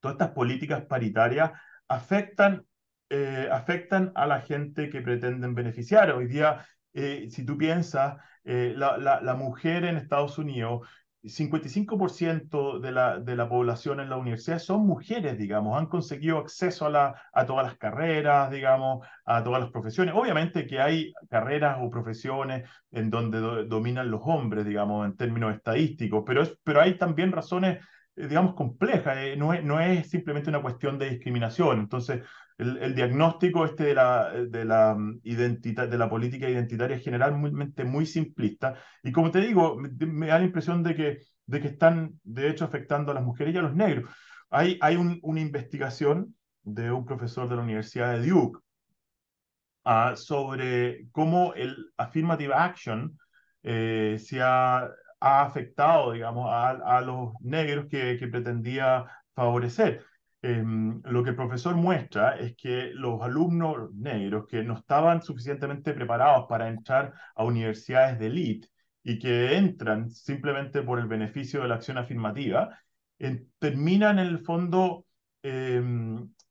todas estas políticas paritarias afectan eh, afectan a la gente que pretenden beneficiar. Hoy día, eh, si tú piensas, eh, la, la, mujer en Estados Unidos, 55% de la, de la población en la universidad son mujeres, digamos, han conseguido acceso a, la, a todas las carreras, digamos, a todas las profesiones. Obviamente que hay carreras o profesiones en donde do, dominan los hombres, digamos, en términos estadísticos, pero, es, pero hay también razones digamos, compleja, eh, no, es, no es simplemente una cuestión de discriminación. Entonces, el, diagnóstico este de la, de, la mm, identidad, de la política identitaria es generalmente muy simplista. Y como te digo, me, da la impresión de que, de que están, de hecho, afectando a las mujeres y a los negros. Hay, hay un, una investigación de un profesor de la Universidad de Duke uh, sobre cómo el affirmative action eh, se ha, ha, afectado, digamos, a, los negros que, pretendía favorecer. Eh, lo que el profesor muestra es que los alumnos negros que no estaban suficientemente preparados para entrar a universidades de élite y que entran simplemente por el beneficio de la acción afirmativa, terminan en el fondo eh,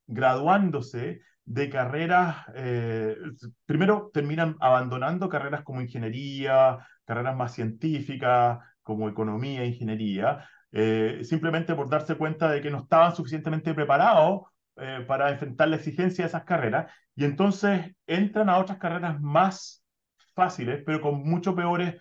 graduándose de carreras, eh, primero terminan abandonando carreras como ingeniería, carreras más científicas, como economía, ingeniería, eh, simplemente por darse cuenta de que no estaban suficientemente preparados eh, para enfrentar la exigencia de esas carreras, y entonces entran a otras carreras más fáciles, pero con mucho peores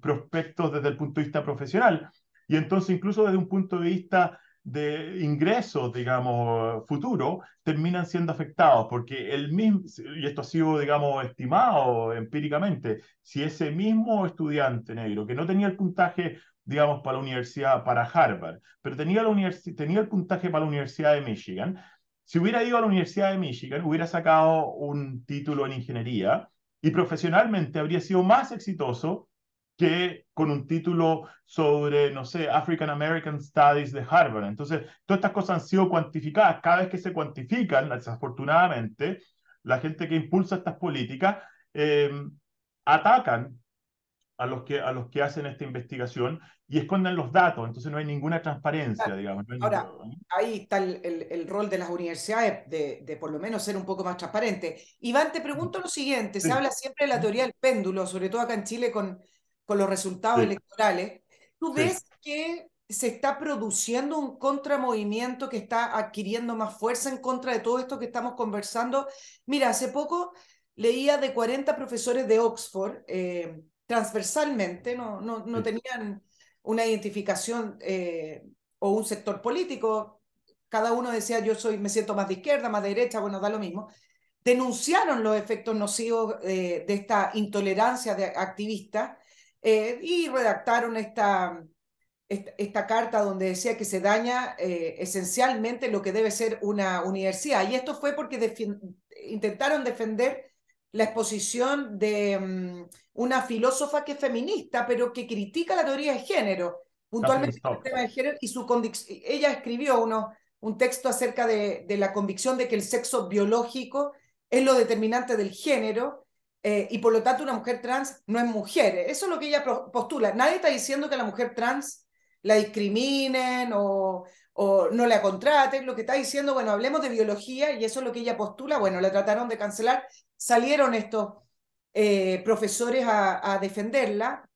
prospectos desde el punto de vista profesional. Y entonces, incluso desde un punto de vista de ingresos, digamos, futuro, terminan siendo afectados, porque el mismo, y esto ha sido, digamos, estimado empíricamente, si ese mismo estudiante negro que no tenía el puntaje, digamos, para la universidad, para Harvard, pero tenía, la tenía el puntaje para la Universidad de Michigan, si hubiera ido a la Universidad de Michigan, hubiera sacado un título en ingeniería y profesionalmente habría sido más exitoso que con un título sobre, no sé, African American Studies de Harvard. Entonces, todas estas cosas han sido cuantificadas. Cada vez que se cuantifican, desafortunadamente, la gente que impulsa estas políticas eh, atacan a los, que, a los que hacen esta investigación y esconden los datos, entonces no hay ninguna transparencia, digamos. Ahora, ahí está el, el, rol de las universidades de, de, por lo menos ser un poco más transparente. Iván, te pregunto lo siguiente, se habla siempre de la teoría del péndulo, sobre todo acá en Chile con con los resultados electorales, ¿tú ves que se está produciendo un contramovimiento que está adquiriendo más fuerza en contra de todo esto que estamos conversando? Mira, hace poco leía de 40 profesores de Oxford, eh, transversalmente, no, no, no tenían una identificación eh, o un sector político, cada uno decía yo soy, me siento más de izquierda, más de derecha, bueno, da lo mismo, denunciaron los efectos nocivos eh, de esta intolerancia de activistas eh, y redactaron esta, esta, carta donde decía que se daña eh, esencialmente lo que debe ser una universidad. Y esto fue porque intentaron defender la exposición de mm, una filósofa que es feminista, pero que critica la teoría de género, puntualmente el tema de género, y su ella escribió uno, un texto acerca de, de la convicción de que el sexo biológico es lo determinante del género eh, y por lo tanto una mujer trans no es mujer. Eso es lo que ella postula. Nadie está diciendo que la mujer trans la discriminen o, o, no la contraten. Lo que está diciendo, bueno, hablemos de biología y eso es lo que ella postula. Bueno, la trataron de cancelar. Salieron estos eh, profesores a, a, defenderla.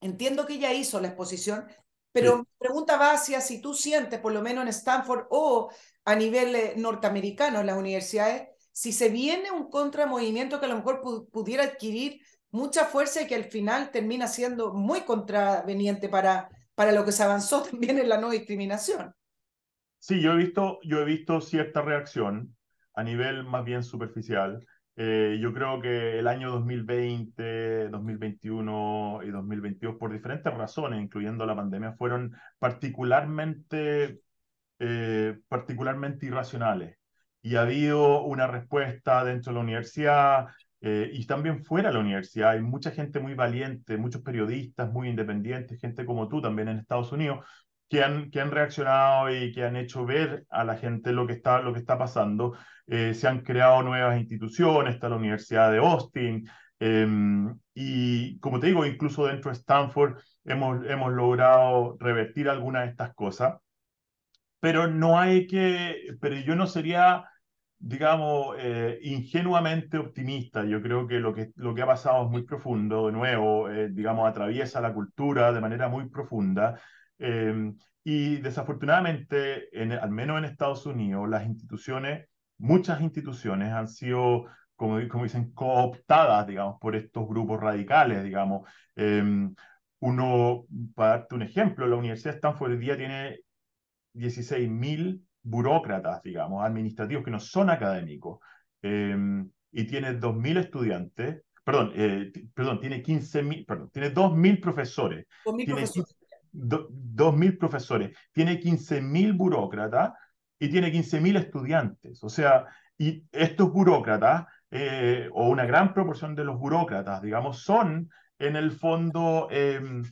Entiendo que ella hizo la exposición, pero mi pregunta va hacia si tú sientes, por lo menos en Stanford o a nivel eh, norteamericano en las universidades, si se viene un contramovimiento que a lo mejor pudiera adquirir mucha fuerza y que al final termina siendo muy contraveniente para, para lo que se avanzó también en la no discriminación. Sí, yo he visto, yo he visto cierta reacción a nivel más bien superficial. Eh, yo creo que el año 2020, 2021 y 2022, por diferentes razones, incluyendo la pandemia, fueron particularmente, eh, particularmente irracionales y ha habido una respuesta dentro de la universidad eh, y también fuera de la universidad. Hay mucha gente muy valiente, muchos periodistas muy independientes, gente como tú también en Estados Unidos, que han, que han reaccionado y que han hecho ver a la gente lo que está, lo que está pasando. Eh, se han creado nuevas instituciones, está la Universidad de Austin, em, y como te digo, incluso dentro de Stanford hemos, hemos logrado revertir algunas de estas cosas, pero no hay que, pero yo no sería digamos, eh, ingenuamente optimista. Yo creo que lo, que lo que ha pasado es muy profundo, de nuevo, eh, digamos, atraviesa la cultura de manera muy profunda. Em, y desafortunadamente, en, al menos en Estados Unidos, las instituciones, muchas instituciones han sido, como, como dicen, cooptadas, digamos, por estos grupos radicales, digamos. Em, uno, para darte un ejemplo, la Universidad de Stanford hoy día tiene 16.000 burócratas, digamos, administrativos que no son académicos, em, y tiene 2.000 estudiantes, perdón, eh, perdón, tiene 15.000, perdón, tiene 2.000 profesores. 2.000 profesores. 2.000 profesores, tiene 15.000 burócratas y tiene 15.000 estudiantes. O sea, y estos burócratas, eh, o una gran proporción de los burócratas, digamos, son en el fondo, em,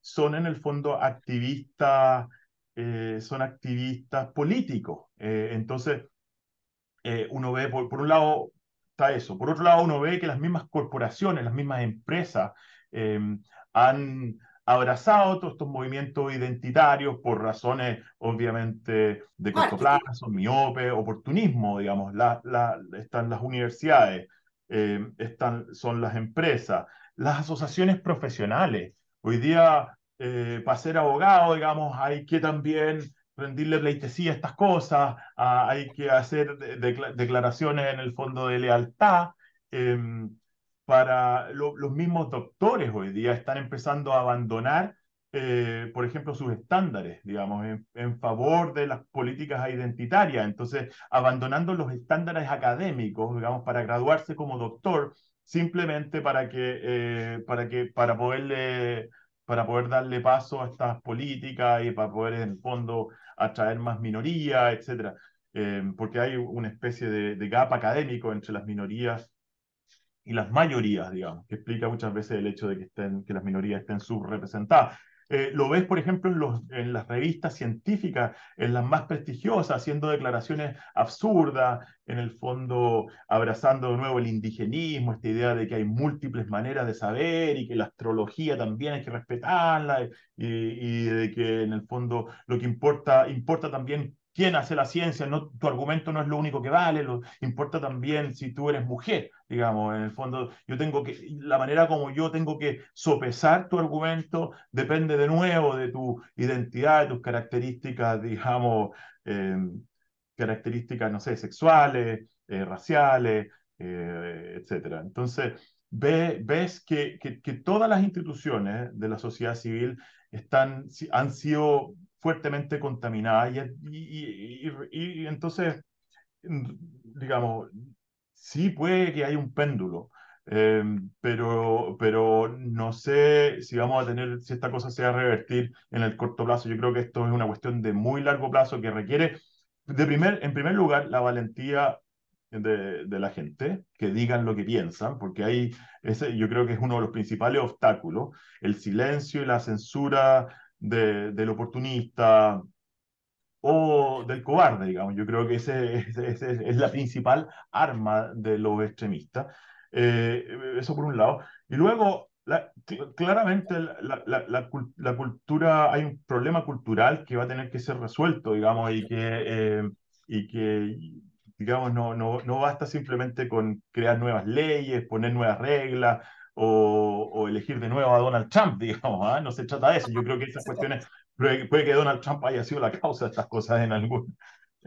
son en el fondo activistas eh, son activistas políticos. Eh, entonces, eh, uno ve, por, por, un lado, está eso. Por otro lado, uno ve que las mismas corporaciones, las mismas empresas han, abrazado todos estos movimientos identitarios por razones, obviamente, de corto plazo, miope, oportunismo, digamos. La, la, están las universidades, están, son las empresas, las asociaciones profesionales. Hoy día, eh, para ser abogado, digamos, hay que también rendirle pleitesía a estas cosas, hay que hacer declaraciones en el fondo de lealtad. Em, para los mismos doctores hoy día están empezando a abandonar, eh, por ejemplo, sus estándares, digamos, en, favor de las políticas identitarias. Entonces, abandonando los estándares académicos, digamos, para graduarse como doctor, simplemente para que, eh, para que, para poderle para poder darle paso a estas políticas y para poder, en el fondo, atraer más minorías, etc. Eh, porque hay una especie de, gap académico entre las minorías y las mayorías, digamos, que explica muchas veces el hecho de que las minorías estén subrepresentadas. Eh, lo ves, por ejemplo, en, los, en, las revistas científicas, en las más prestigiosas, haciendo declaraciones absurdas, en el fondo abrazando de nuevo el indigenismo, esta idea de que hay múltiples maneras de saber y que la astrología también hay que respetarla y, y de que en el fondo lo que importa, importa también quién hace la ciencia, no, tu argumento no es lo único que vale, lo, importa también si tú eres mujer, digamos, en el fondo yo tengo que, la manera como yo tengo que sopesar tu argumento depende de nuevo de tu identidad, de tus características, digamos, em, características, no sé, sexuales, eh, raciales, eh, etc. Entonces, ve, ves que, que, que todas las instituciones de la sociedad civil están, han sido fuertemente contaminada y, y, entonces, mm, digamos, sí puede que haya un péndulo, eh, pero, pero no sé si vamos a tener, si esta cosa se va a revertir en el corto plazo. Yo creo que esto es una cuestión de muy largo plazo que requiere, de primer, en primer lugar, la valentía de, de, la gente, que digan lo que piensan, porque ahí ese, yo creo que es uno de los principales obstáculos, el silencio y la censura del oportunista o del cobarde, digamos. Yo creo que ese, es la principal arma de los extremistas. Eh, eso por un lado. Y luego, claramente la, la, la, cultura, hay un problema cultural que va a tener que ser resuelto, digamos, y que, eh, y que digamos, no, no, no basta simplemente con crear nuevas leyes, poner nuevas reglas, o, elegir de nuevo a Donald Trump, digamos, ¿ah? no se trata de eso. Yo creo que esas cuestiones, puede, que Donald Trump haya sido la causa de estas cosas en algún,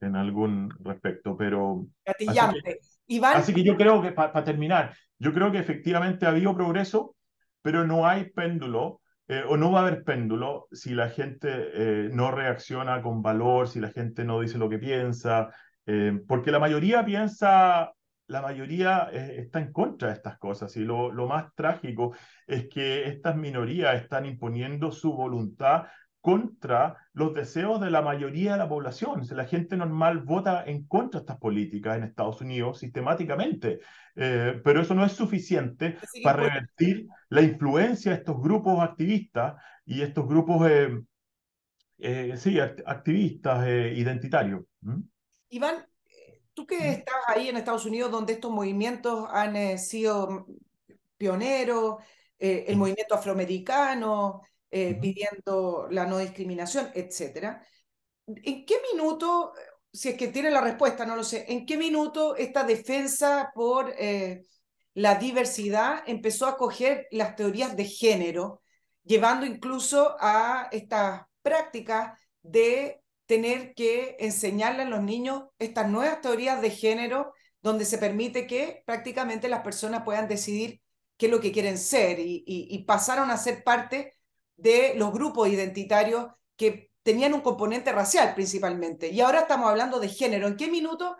en algún respecto, pero... Así que, Iván... así que yo creo que, para terminar, yo creo que efectivamente ha habido progreso, pero no hay péndulo, eh, o no va a haber péndulo si la gente eh, no reacciona con valor, si la gente no dice lo que piensa, eh, porque la mayoría piensa la mayoría eh, está en contra de estas cosas y lo, lo, más trágico es que estas minorías están imponiendo su voluntad contra los deseos de la mayoría de la población. la gente normal vota en contra de estas políticas en Estados Unidos sistemáticamente, eh, pero eso no es suficiente para revertir la influencia de estos grupos activistas y estos grupos, eh, sí, activistas identitarios. Iván, Tú que estás ahí en Estados Unidos, donde estos movimientos han eh, sido pioneros, eh, el movimiento afroamericano, eh, pidiendo la no discriminación, etc. ¿En qué minuto, si es que tiene la respuesta, no lo sé, en qué minuto esta defensa por la diversidad empezó a coger las teorías de género, llevando incluso a estas prácticas de tener que enseñarle a los niños estas nuevas teorías de género donde se permite que prácticamente las personas puedan decidir qué es lo que quieren ser y, pasaron a ser parte de los grupos identitarios que tenían un componente racial principalmente. Y ahora estamos hablando de género. ¿En qué minuto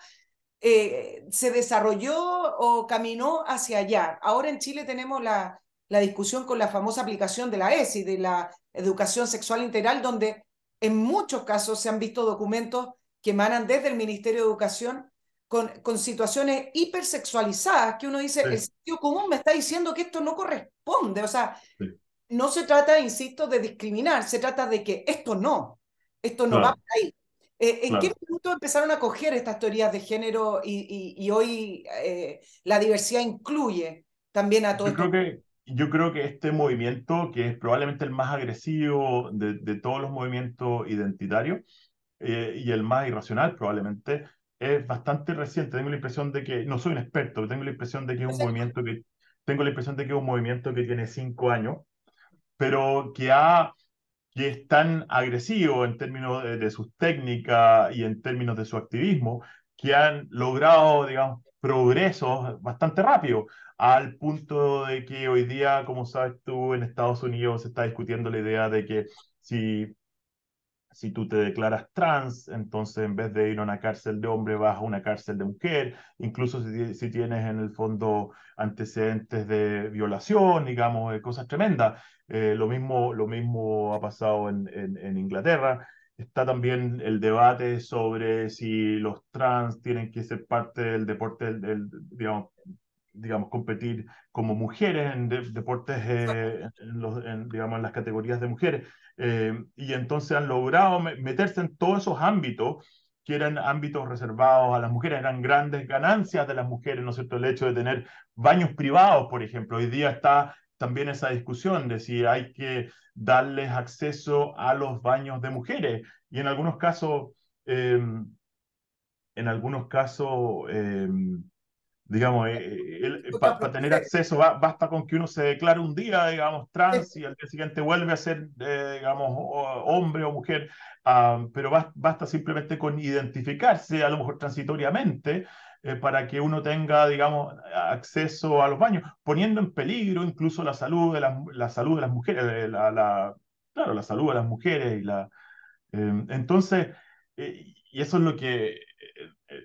eh, se desarrolló o caminó hacia allá? Ahora en Chile tenemos la, la discusión con la famosa aplicación de la ESI, de la educación sexual integral, donde en muchos casos se han visto documentos que emanan desde el Ministerio de Educación con, con situaciones hipersexualizadas que uno dice, el sitio común me está diciendo que esto no corresponde. O sea, no se trata, insisto, de discriminar, se trata de que esto no, esto no va por ahí. Eh, ¿En qué minuto empezaron a coger estas teorías de género y, y, hoy eh, la diversidad incluye también a todo Yo creo que yo creo que este movimiento, que es probablemente el más agresivo de, de todos los movimientos identitarios eh, y el más irracional probablemente, es bastante reciente. Tengo la impresión de que, no soy un experto, tengo la impresión de que es un movimiento que, tengo la impresión de que es un movimiento que tiene cinco años, pero que ha que es tan agresivo en términos de, de sus técnicas y en términos de su activismo, que han logrado, digamos, progresos bastante rápidos, al punto de que hoy día, como sabes tú, en Estados Unidos se está discutiendo la idea de que si, si tú te declaras trans, entonces en vez de ir a una cárcel de hombre vas a una cárcel de mujer, incluso si, si tienes en el fondo antecedentes de violación, digamos, de cosas tremendas. Eh, lo, mismo, lo mismo ha pasado en, en, en Inglaterra. Está también el debate sobre si los trans tienen que ser parte del deporte, del, del digamos, digamos, competir como mujeres en de, deportes, eh, en, los, en, digamos, en las categorías de mujeres. Eh, y entonces han logrado meterse en todos esos ámbitos que eran ámbitos reservados a las mujeres, eran grandes ganancias de las mujeres, ¿no es cierto? El hecho de tener baños privados, por ejemplo. Hoy día está también esa discusión de si hay que darles acceso a los baños de mujeres. Y en algunos casos, eh, en algunos casos, eh, digamos, eh, para pa tener acceso va, basta con que uno se declare un día, digamos, trans y al día siguiente vuelve a ser, eh, digamos, hombre o mujer, uh, pero basta, basta simplemente con identificarse, a lo mejor transitoriamente, eh, para que uno tenga, digamos, acceso a los baños, poniendo en peligro incluso la salud de, la, la salud de las mujeres, la, la, claro, la salud de las mujeres y la... Eh, entonces, eh, y eso es lo que,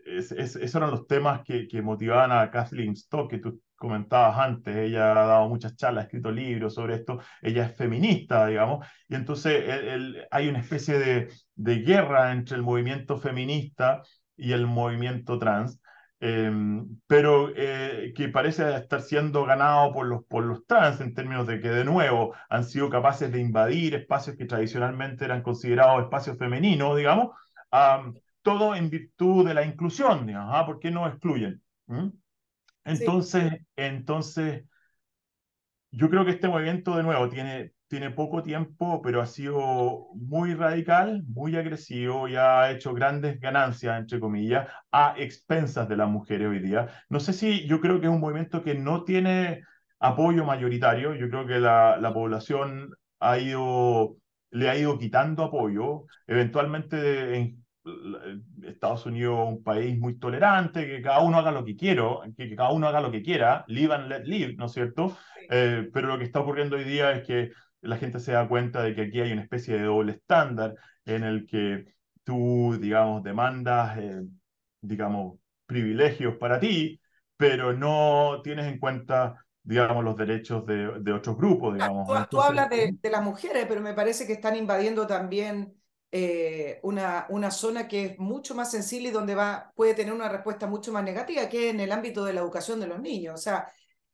es, es, esos eran los temas que, que motivaban a Kathleen Stock, que tú comentabas antes, ella ha dado muchas charlas, ha escrito libros sobre esto, ella es feminista, digamos, y entonces el, hay una especie de, de guerra entre el movimiento feminista y el movimiento trans, eh, pero eh, que parece estar siendo ganado por los, por los trans en términos de que, de nuevo, han sido capaces de invadir espacios que tradicionalmente eran considerados espacios femeninos, digamos, todo en virtud de la inclusión, digamos, ¿ah? ¿por qué no excluyen? ¿Mm? Entonces, sí. entonces, yo creo que este movimiento, de nuevo, tiene, tiene poco tiempo, pero ha sido muy radical, muy agresivo y ha hecho grandes ganancias, entre comillas, a expensas de las mujeres hoy día. No sé si yo creo que es un movimiento que no tiene apoyo mayoritario, yo creo que la, la población ha ido, le ha ido quitando apoyo, eventualmente en, Estados Unidos un país muy tolerante, que cada uno haga lo que quiera, que, que, cada uno haga lo que quiera, live and let live, ¿no es cierto? Eh, pero lo que está ocurriendo hoy día es que la gente se da cuenta de que aquí hay una especie de doble estándar en el que tú, digamos, demandas, eh, digamos, privilegios para ti, pero no tienes en cuenta, digamos, los derechos de, de otros grupos, digamos. Tú hablas de, de, las mujeres, pero me parece que están invadiendo también eh, una, una zona que es mucho más sensible y donde va, puede tener una respuesta mucho más negativa, que en el ámbito de la educación de los niños. O sea,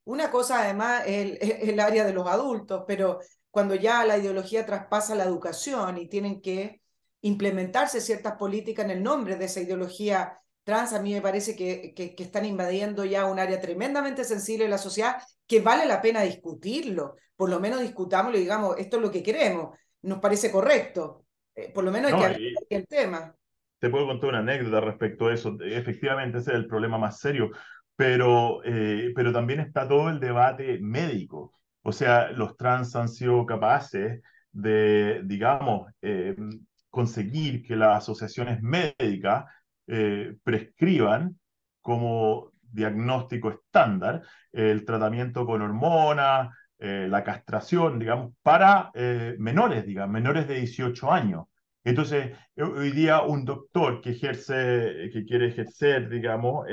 una cosa además es el, el área de los adultos, pero cuando ya la ideología traspasa la educación y tienen que implementarse ciertas políticas en el nombre de esa ideología trans, a mí me parece que, que, que, están invadiendo ya un área tremendamente sensible de la sociedad que vale la pena discutirlo. Por lo menos discutámoslo y digamos, esto es lo que queremos, nos parece correcto. Eh, por lo menos hay no, que el tema. Te puedo contar una anécdota respecto a eso. Efectivamente, ese es el problema más serio, pero, eh, pero también está todo el debate médico. O sea, los trans han sido capaces de, digamos, eh, conseguir que las asociaciones médicas eh, prescriban como diagnóstico estándar el tratamiento con hormonas, eh, la castración, digamos, para menores, digamos, menores de 18 años. Entonces, hoy día un doctor que ejerce, que quiere ejercer, digamos,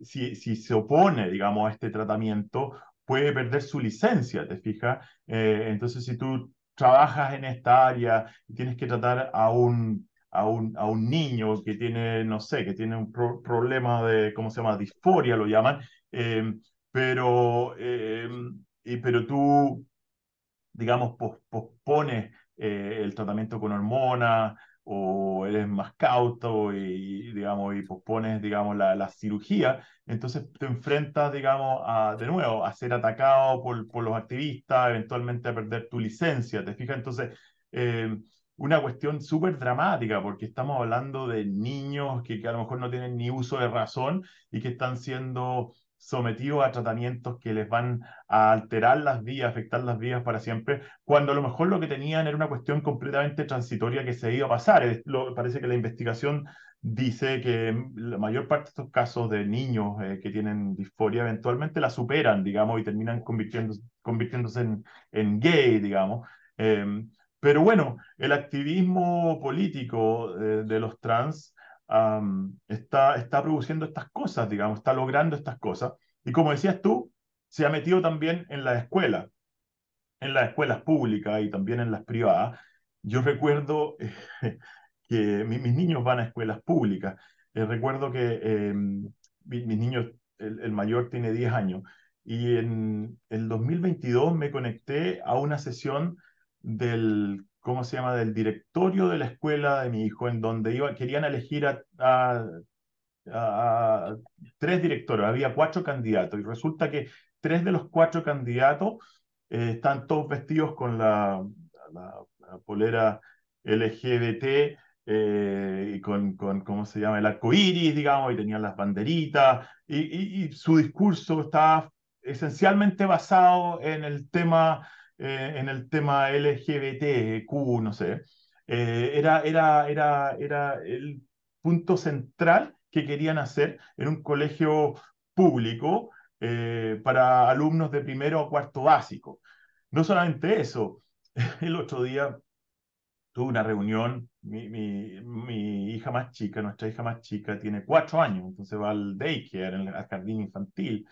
si, si se opone, digamos, a este tratamiento, puede perder su licencia, ¿te fijas? Eh, entonces, si tú trabajas en esta área y tienes que tratar a un, a un, a un niño que tiene, no sé, que tiene un pro problema de, ¿cómo se llama? Disforia, lo llaman, eh, pero, eh, y, pero tú, digamos, pos, pospones el tratamiento con hormonas o eres más cauto y, digamos, y pospones, digamos, la, la, cirugía, entonces te enfrentas, digamos, a, de nuevo, a ser atacado por, por los activistas, eventualmente a perder tu licencia, ¿te fijas? Entonces, eh, una cuestión súper dramática, porque estamos hablando de niños que, que, a lo mejor no tienen ni uso de razón y que están siendo sometidos a tratamientos que les van a alterar las vías, afectar las vías para siempre, cuando a lo mejor lo que tenían era una cuestión completamente transitoria que se iba a pasar. Lo, parece que la investigación dice que la mayor parte de estos casos de niños eh, que tienen disforia eventualmente la superan, digamos, y terminan convirtiéndose, en, gay, digamos. Eh, pero bueno, el activismo político de, de los trans está, está produciendo estas cosas, digamos, está logrando estas cosas. Y como decías tú, se ha metido también en la escuela, en las escuelas públicas y también en las privadas. Yo recuerdo que mis niños van a escuelas públicas. Eh, recuerdo que em, mis niños, el, el, mayor tiene 10 años, y en el 2022 me conecté a una sesión del ¿cómo se llama?, del directorio de la escuela de mi hijo, en donde iba, querían elegir a, tres directores, había cuatro candidatos, y resulta que tres de los cuatro candidatos eh, están todos vestidos con la, polera LGBT eh, y con, con, ¿cómo se llama?, el arco iris, digamos, y tenían las banderitas, y, y, y su discurso estaba esencialmente basado en el tema eh, en el tema LGBTQ, no sé, eh, era, era, era, era el punto central que querían hacer en un colegio público eh, para alumnos de primero o cuarto básico. No solamente eso, el otro día tuve una reunión, mi, mi, mi, hija más chica, nuestra hija más chica, tiene cuatro años, entonces va al daycare, al jardín infantil,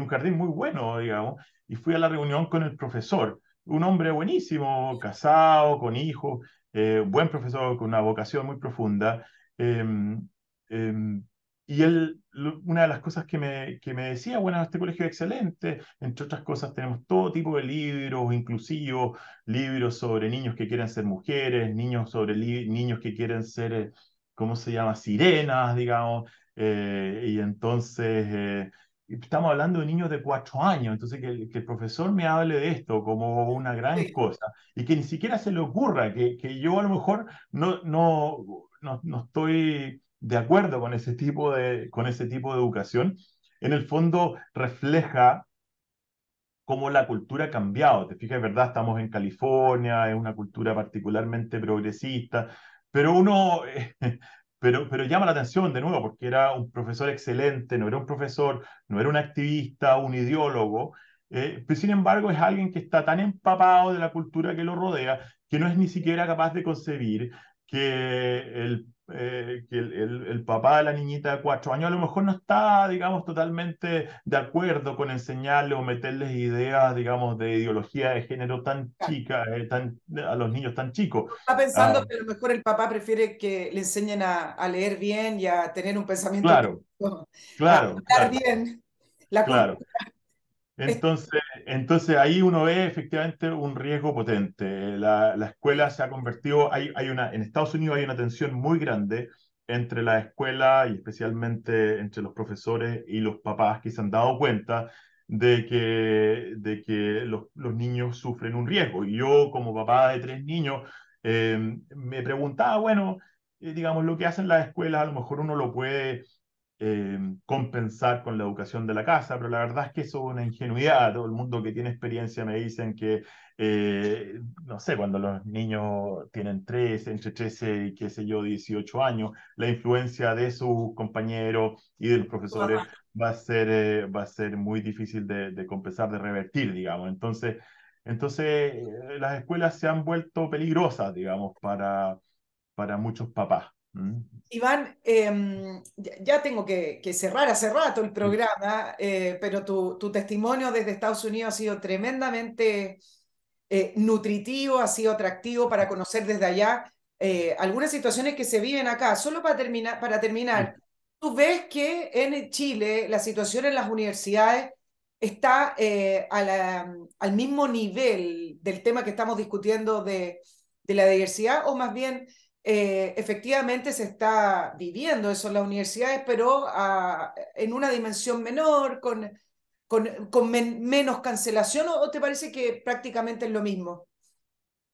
un jardín muy bueno, digamos, y fui a la reunión con el profesor, un hombre buenísimo, casado, con hijos, eh, buen profesor, con una vocación muy profunda. Eh, eh, y él, una de las cosas que me, que me decía, bueno, este colegio es excelente, entre otras cosas tenemos todo tipo de libros inclusivos, libros sobre niños que quieren ser mujeres, niños sobre niños que quieren ser, ¿cómo se llama?, sirenas, digamos, y entonces estamos hablando de niños de cuatro años, entonces que el, que el, profesor me hable de esto como una gran sí. cosa y que ni siquiera se le ocurra, que, que yo a lo mejor no, no, no, no, estoy de acuerdo con ese, tipo de, con ese tipo de educación, en el fondo refleja cómo la cultura ha cambiado. Te fijas, es verdad, estamos en California, es una cultura particularmente progresista, pero uno... Eh, pero, pero llama la atención de nuevo porque era un profesor excelente, no era un profesor, no era un activista, un ideólogo, eh, pero sin embargo es alguien que está tan empapado de la cultura que lo rodea que no es ni siquiera capaz de concebir que el eh, que el, el, el, papá de la niñita de cuatro años a lo mejor no está, digamos, totalmente de acuerdo con enseñarle o meterles ideas, digamos, de ideología de género tan chica, eh, tan, a los niños tan chicos. Está pensando ah, que a lo mejor el papá prefiere que le enseñen a, a leer bien y a tener un pensamiento. Claro, claro. A claro, bien. La claro. Entonces, entonces ahí uno ve efectivamente un riesgo potente. La, la, escuela se ha convertido, hay, hay una, en Estados Unidos hay una tensión muy grande entre la escuela y especialmente entre los profesores y los papás que se han dado cuenta de que, de que los, los niños sufren un riesgo. Y yo como papá de tres niños eh, me preguntaba, bueno, eh, digamos, lo que hacen las escuelas a lo mejor uno lo puede eh, compensar con la educación de la casa, pero la verdad es que eso es una ingenuidad. Todo el mundo que tiene experiencia me dicen que, eh, no sé, cuando los niños tienen 13, entre 13 y qué sé yo, 18 años, la influencia de sus compañeros y de los profesores va a ser, eh, va a ser muy difícil de, de, compensar, de revertir, digamos. Entonces, entonces las escuelas se han vuelto peligrosas, digamos, para, para muchos papás. Mm. Iván, eh, ya tengo que, que, cerrar hace rato el programa, eh, pero tu, tu, testimonio desde Estados Unidos ha sido tremendamente eh, nutritivo, ha sido atractivo para conocer desde allá eh, algunas situaciones que se viven acá. Solo para terminar, para terminar tú ves que en Chile la situación en las universidades está a la, al mismo nivel del tema que estamos discutiendo de, de la diversidad, o más bien eh, efectivamente se está viviendo eso en las universidades, pero ah, en una dimensión menor, con, con, con menos cancelación, ¿o te parece que prácticamente es lo mismo?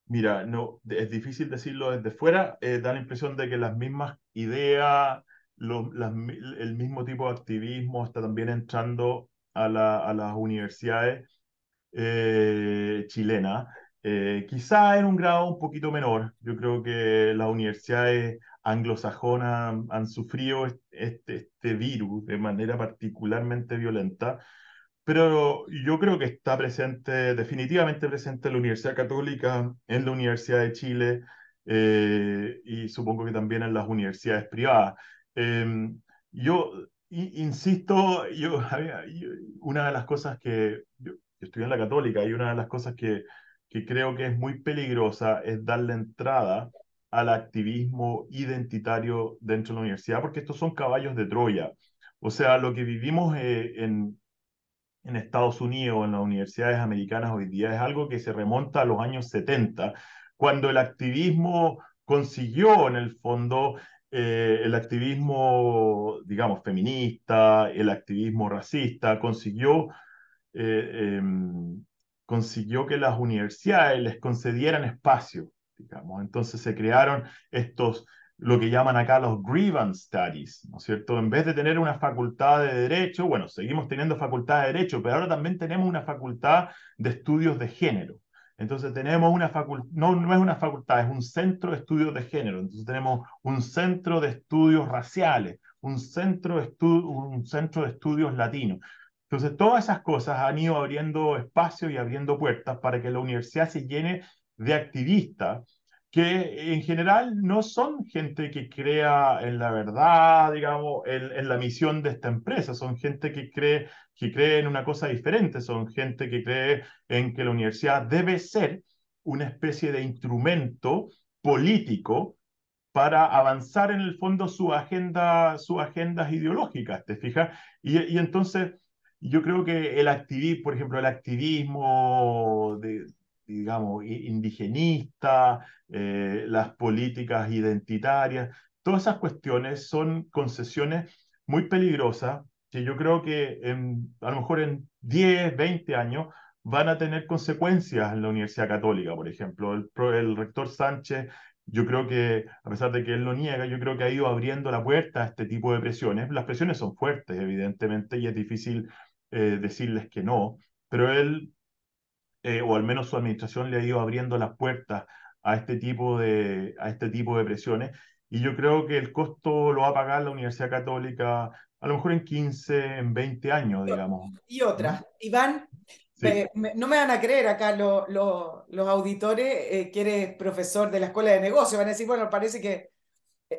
Mira, no, es difícil decirlo desde fuera, eh, da la impresión de que las mismas ideas, el mismo tipo de activismo está también entrando a, la, a las universidades eh, chilenas. Eh, quizá en un grado un poquito menor. Yo creo que las universidades anglosajonas han, sufrido este, este virus de manera particularmente violenta, pero yo creo que está presente, definitivamente presente en la Universidad Católica, en la Universidad de Chile eh, y supongo que también en las universidades privadas. Em, yo insisto, yo, una de las cosas que yo, yo estudié en la Católica y una de las cosas que que creo que es muy peligrosa es darle entrada al activismo identitario dentro de la universidad, porque estos son caballos de Troya. O sea, lo que vivimos eh, en, en Estados Unidos, en las universidades americanas hoy día, es algo que se remonta a los años 70, cuando el activismo consiguió en el fondo eh, el activismo, digamos, feminista, el activismo racista, consiguió eh, em, consiguió que las universidades les concedieran espacio, digamos. Entonces se crearon estos, lo que llaman acá los grievance studies, ¿no es cierto? En vez de tener una facultad de derecho, bueno, seguimos teniendo facultad de derecho, pero ahora también tenemos una facultad de estudios de género. Entonces tenemos una facultad, no, no es una facultad, es un centro de estudios de género. Entonces tenemos un centro de estudios raciales, un centro de, un centro de estudios latinos. Entonces, todas esas cosas han ido abriendo espacios y abriendo puertas para que la universidad se llene de activistas que en general no son gente que crea en la verdad, digamos, en, la misión de esta empresa, son gente que cree, que cree en una cosa diferente, son gente que cree en que la universidad debe ser una especie de instrumento político para avanzar en el fondo su agenda, sus agendas ideológicas, ¿te fijas? Y, y entonces yo creo que el activismo, por ejemplo, el activismo de, digamos, indigenista, eh, las políticas identitarias, todas esas cuestiones son concesiones muy peligrosas que yo creo que en, a lo mejor en 10, 20 años van a tener consecuencias en la Universidad Católica, por ejemplo. El, el rector Sánchez yo creo que, a pesar de que él lo niega, yo creo que ha ido abriendo la puerta a este tipo de presiones. Las presiones son fuertes, evidentemente, y es difícil eh, decirles que no, pero él, eh, o al menos su administración, le ha ido abriendo las puertas a este tipo de, a este tipo de presiones. Y yo creo que el costo lo va a pagar la Universidad Católica a lo mejor en 15, en 20 años, digamos. Y otra, Iván, no me van a creer acá los auditores eh, que eres profesor de la Escuela de Negocios, van a decir, bueno, parece que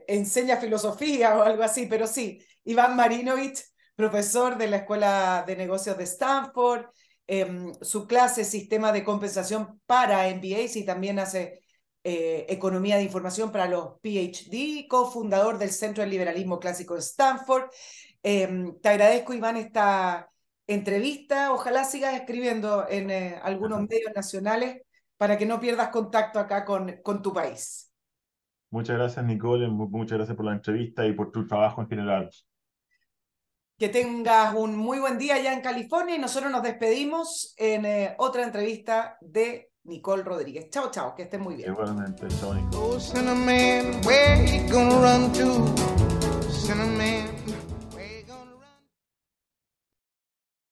enseña filosofía o algo así, pero sí, Iván Marinovich profesor de la Escuela de Negocios de Stanford, em, su clase Sistema de Compensación para MBAs y también hace eh, Economía de Información para los PhD, cofundador del Centro del Liberalismo Clásico de Stanford. Em, te agradezco, Iván, esta entrevista. Ojalá sigas escribiendo en eh, algunos medios nacionales para que no pierdas contacto acá con, con tu país. Muchas gracias, Nicole. Muchas gracias por la entrevista y por tu trabajo en general. Que tengas un muy buen día allá en California y nosotros nos despedimos en eh, otra entrevista de Nicole Rodríguez. Chao, chao, que estén muy bien. Igualmente, chao, Nicole.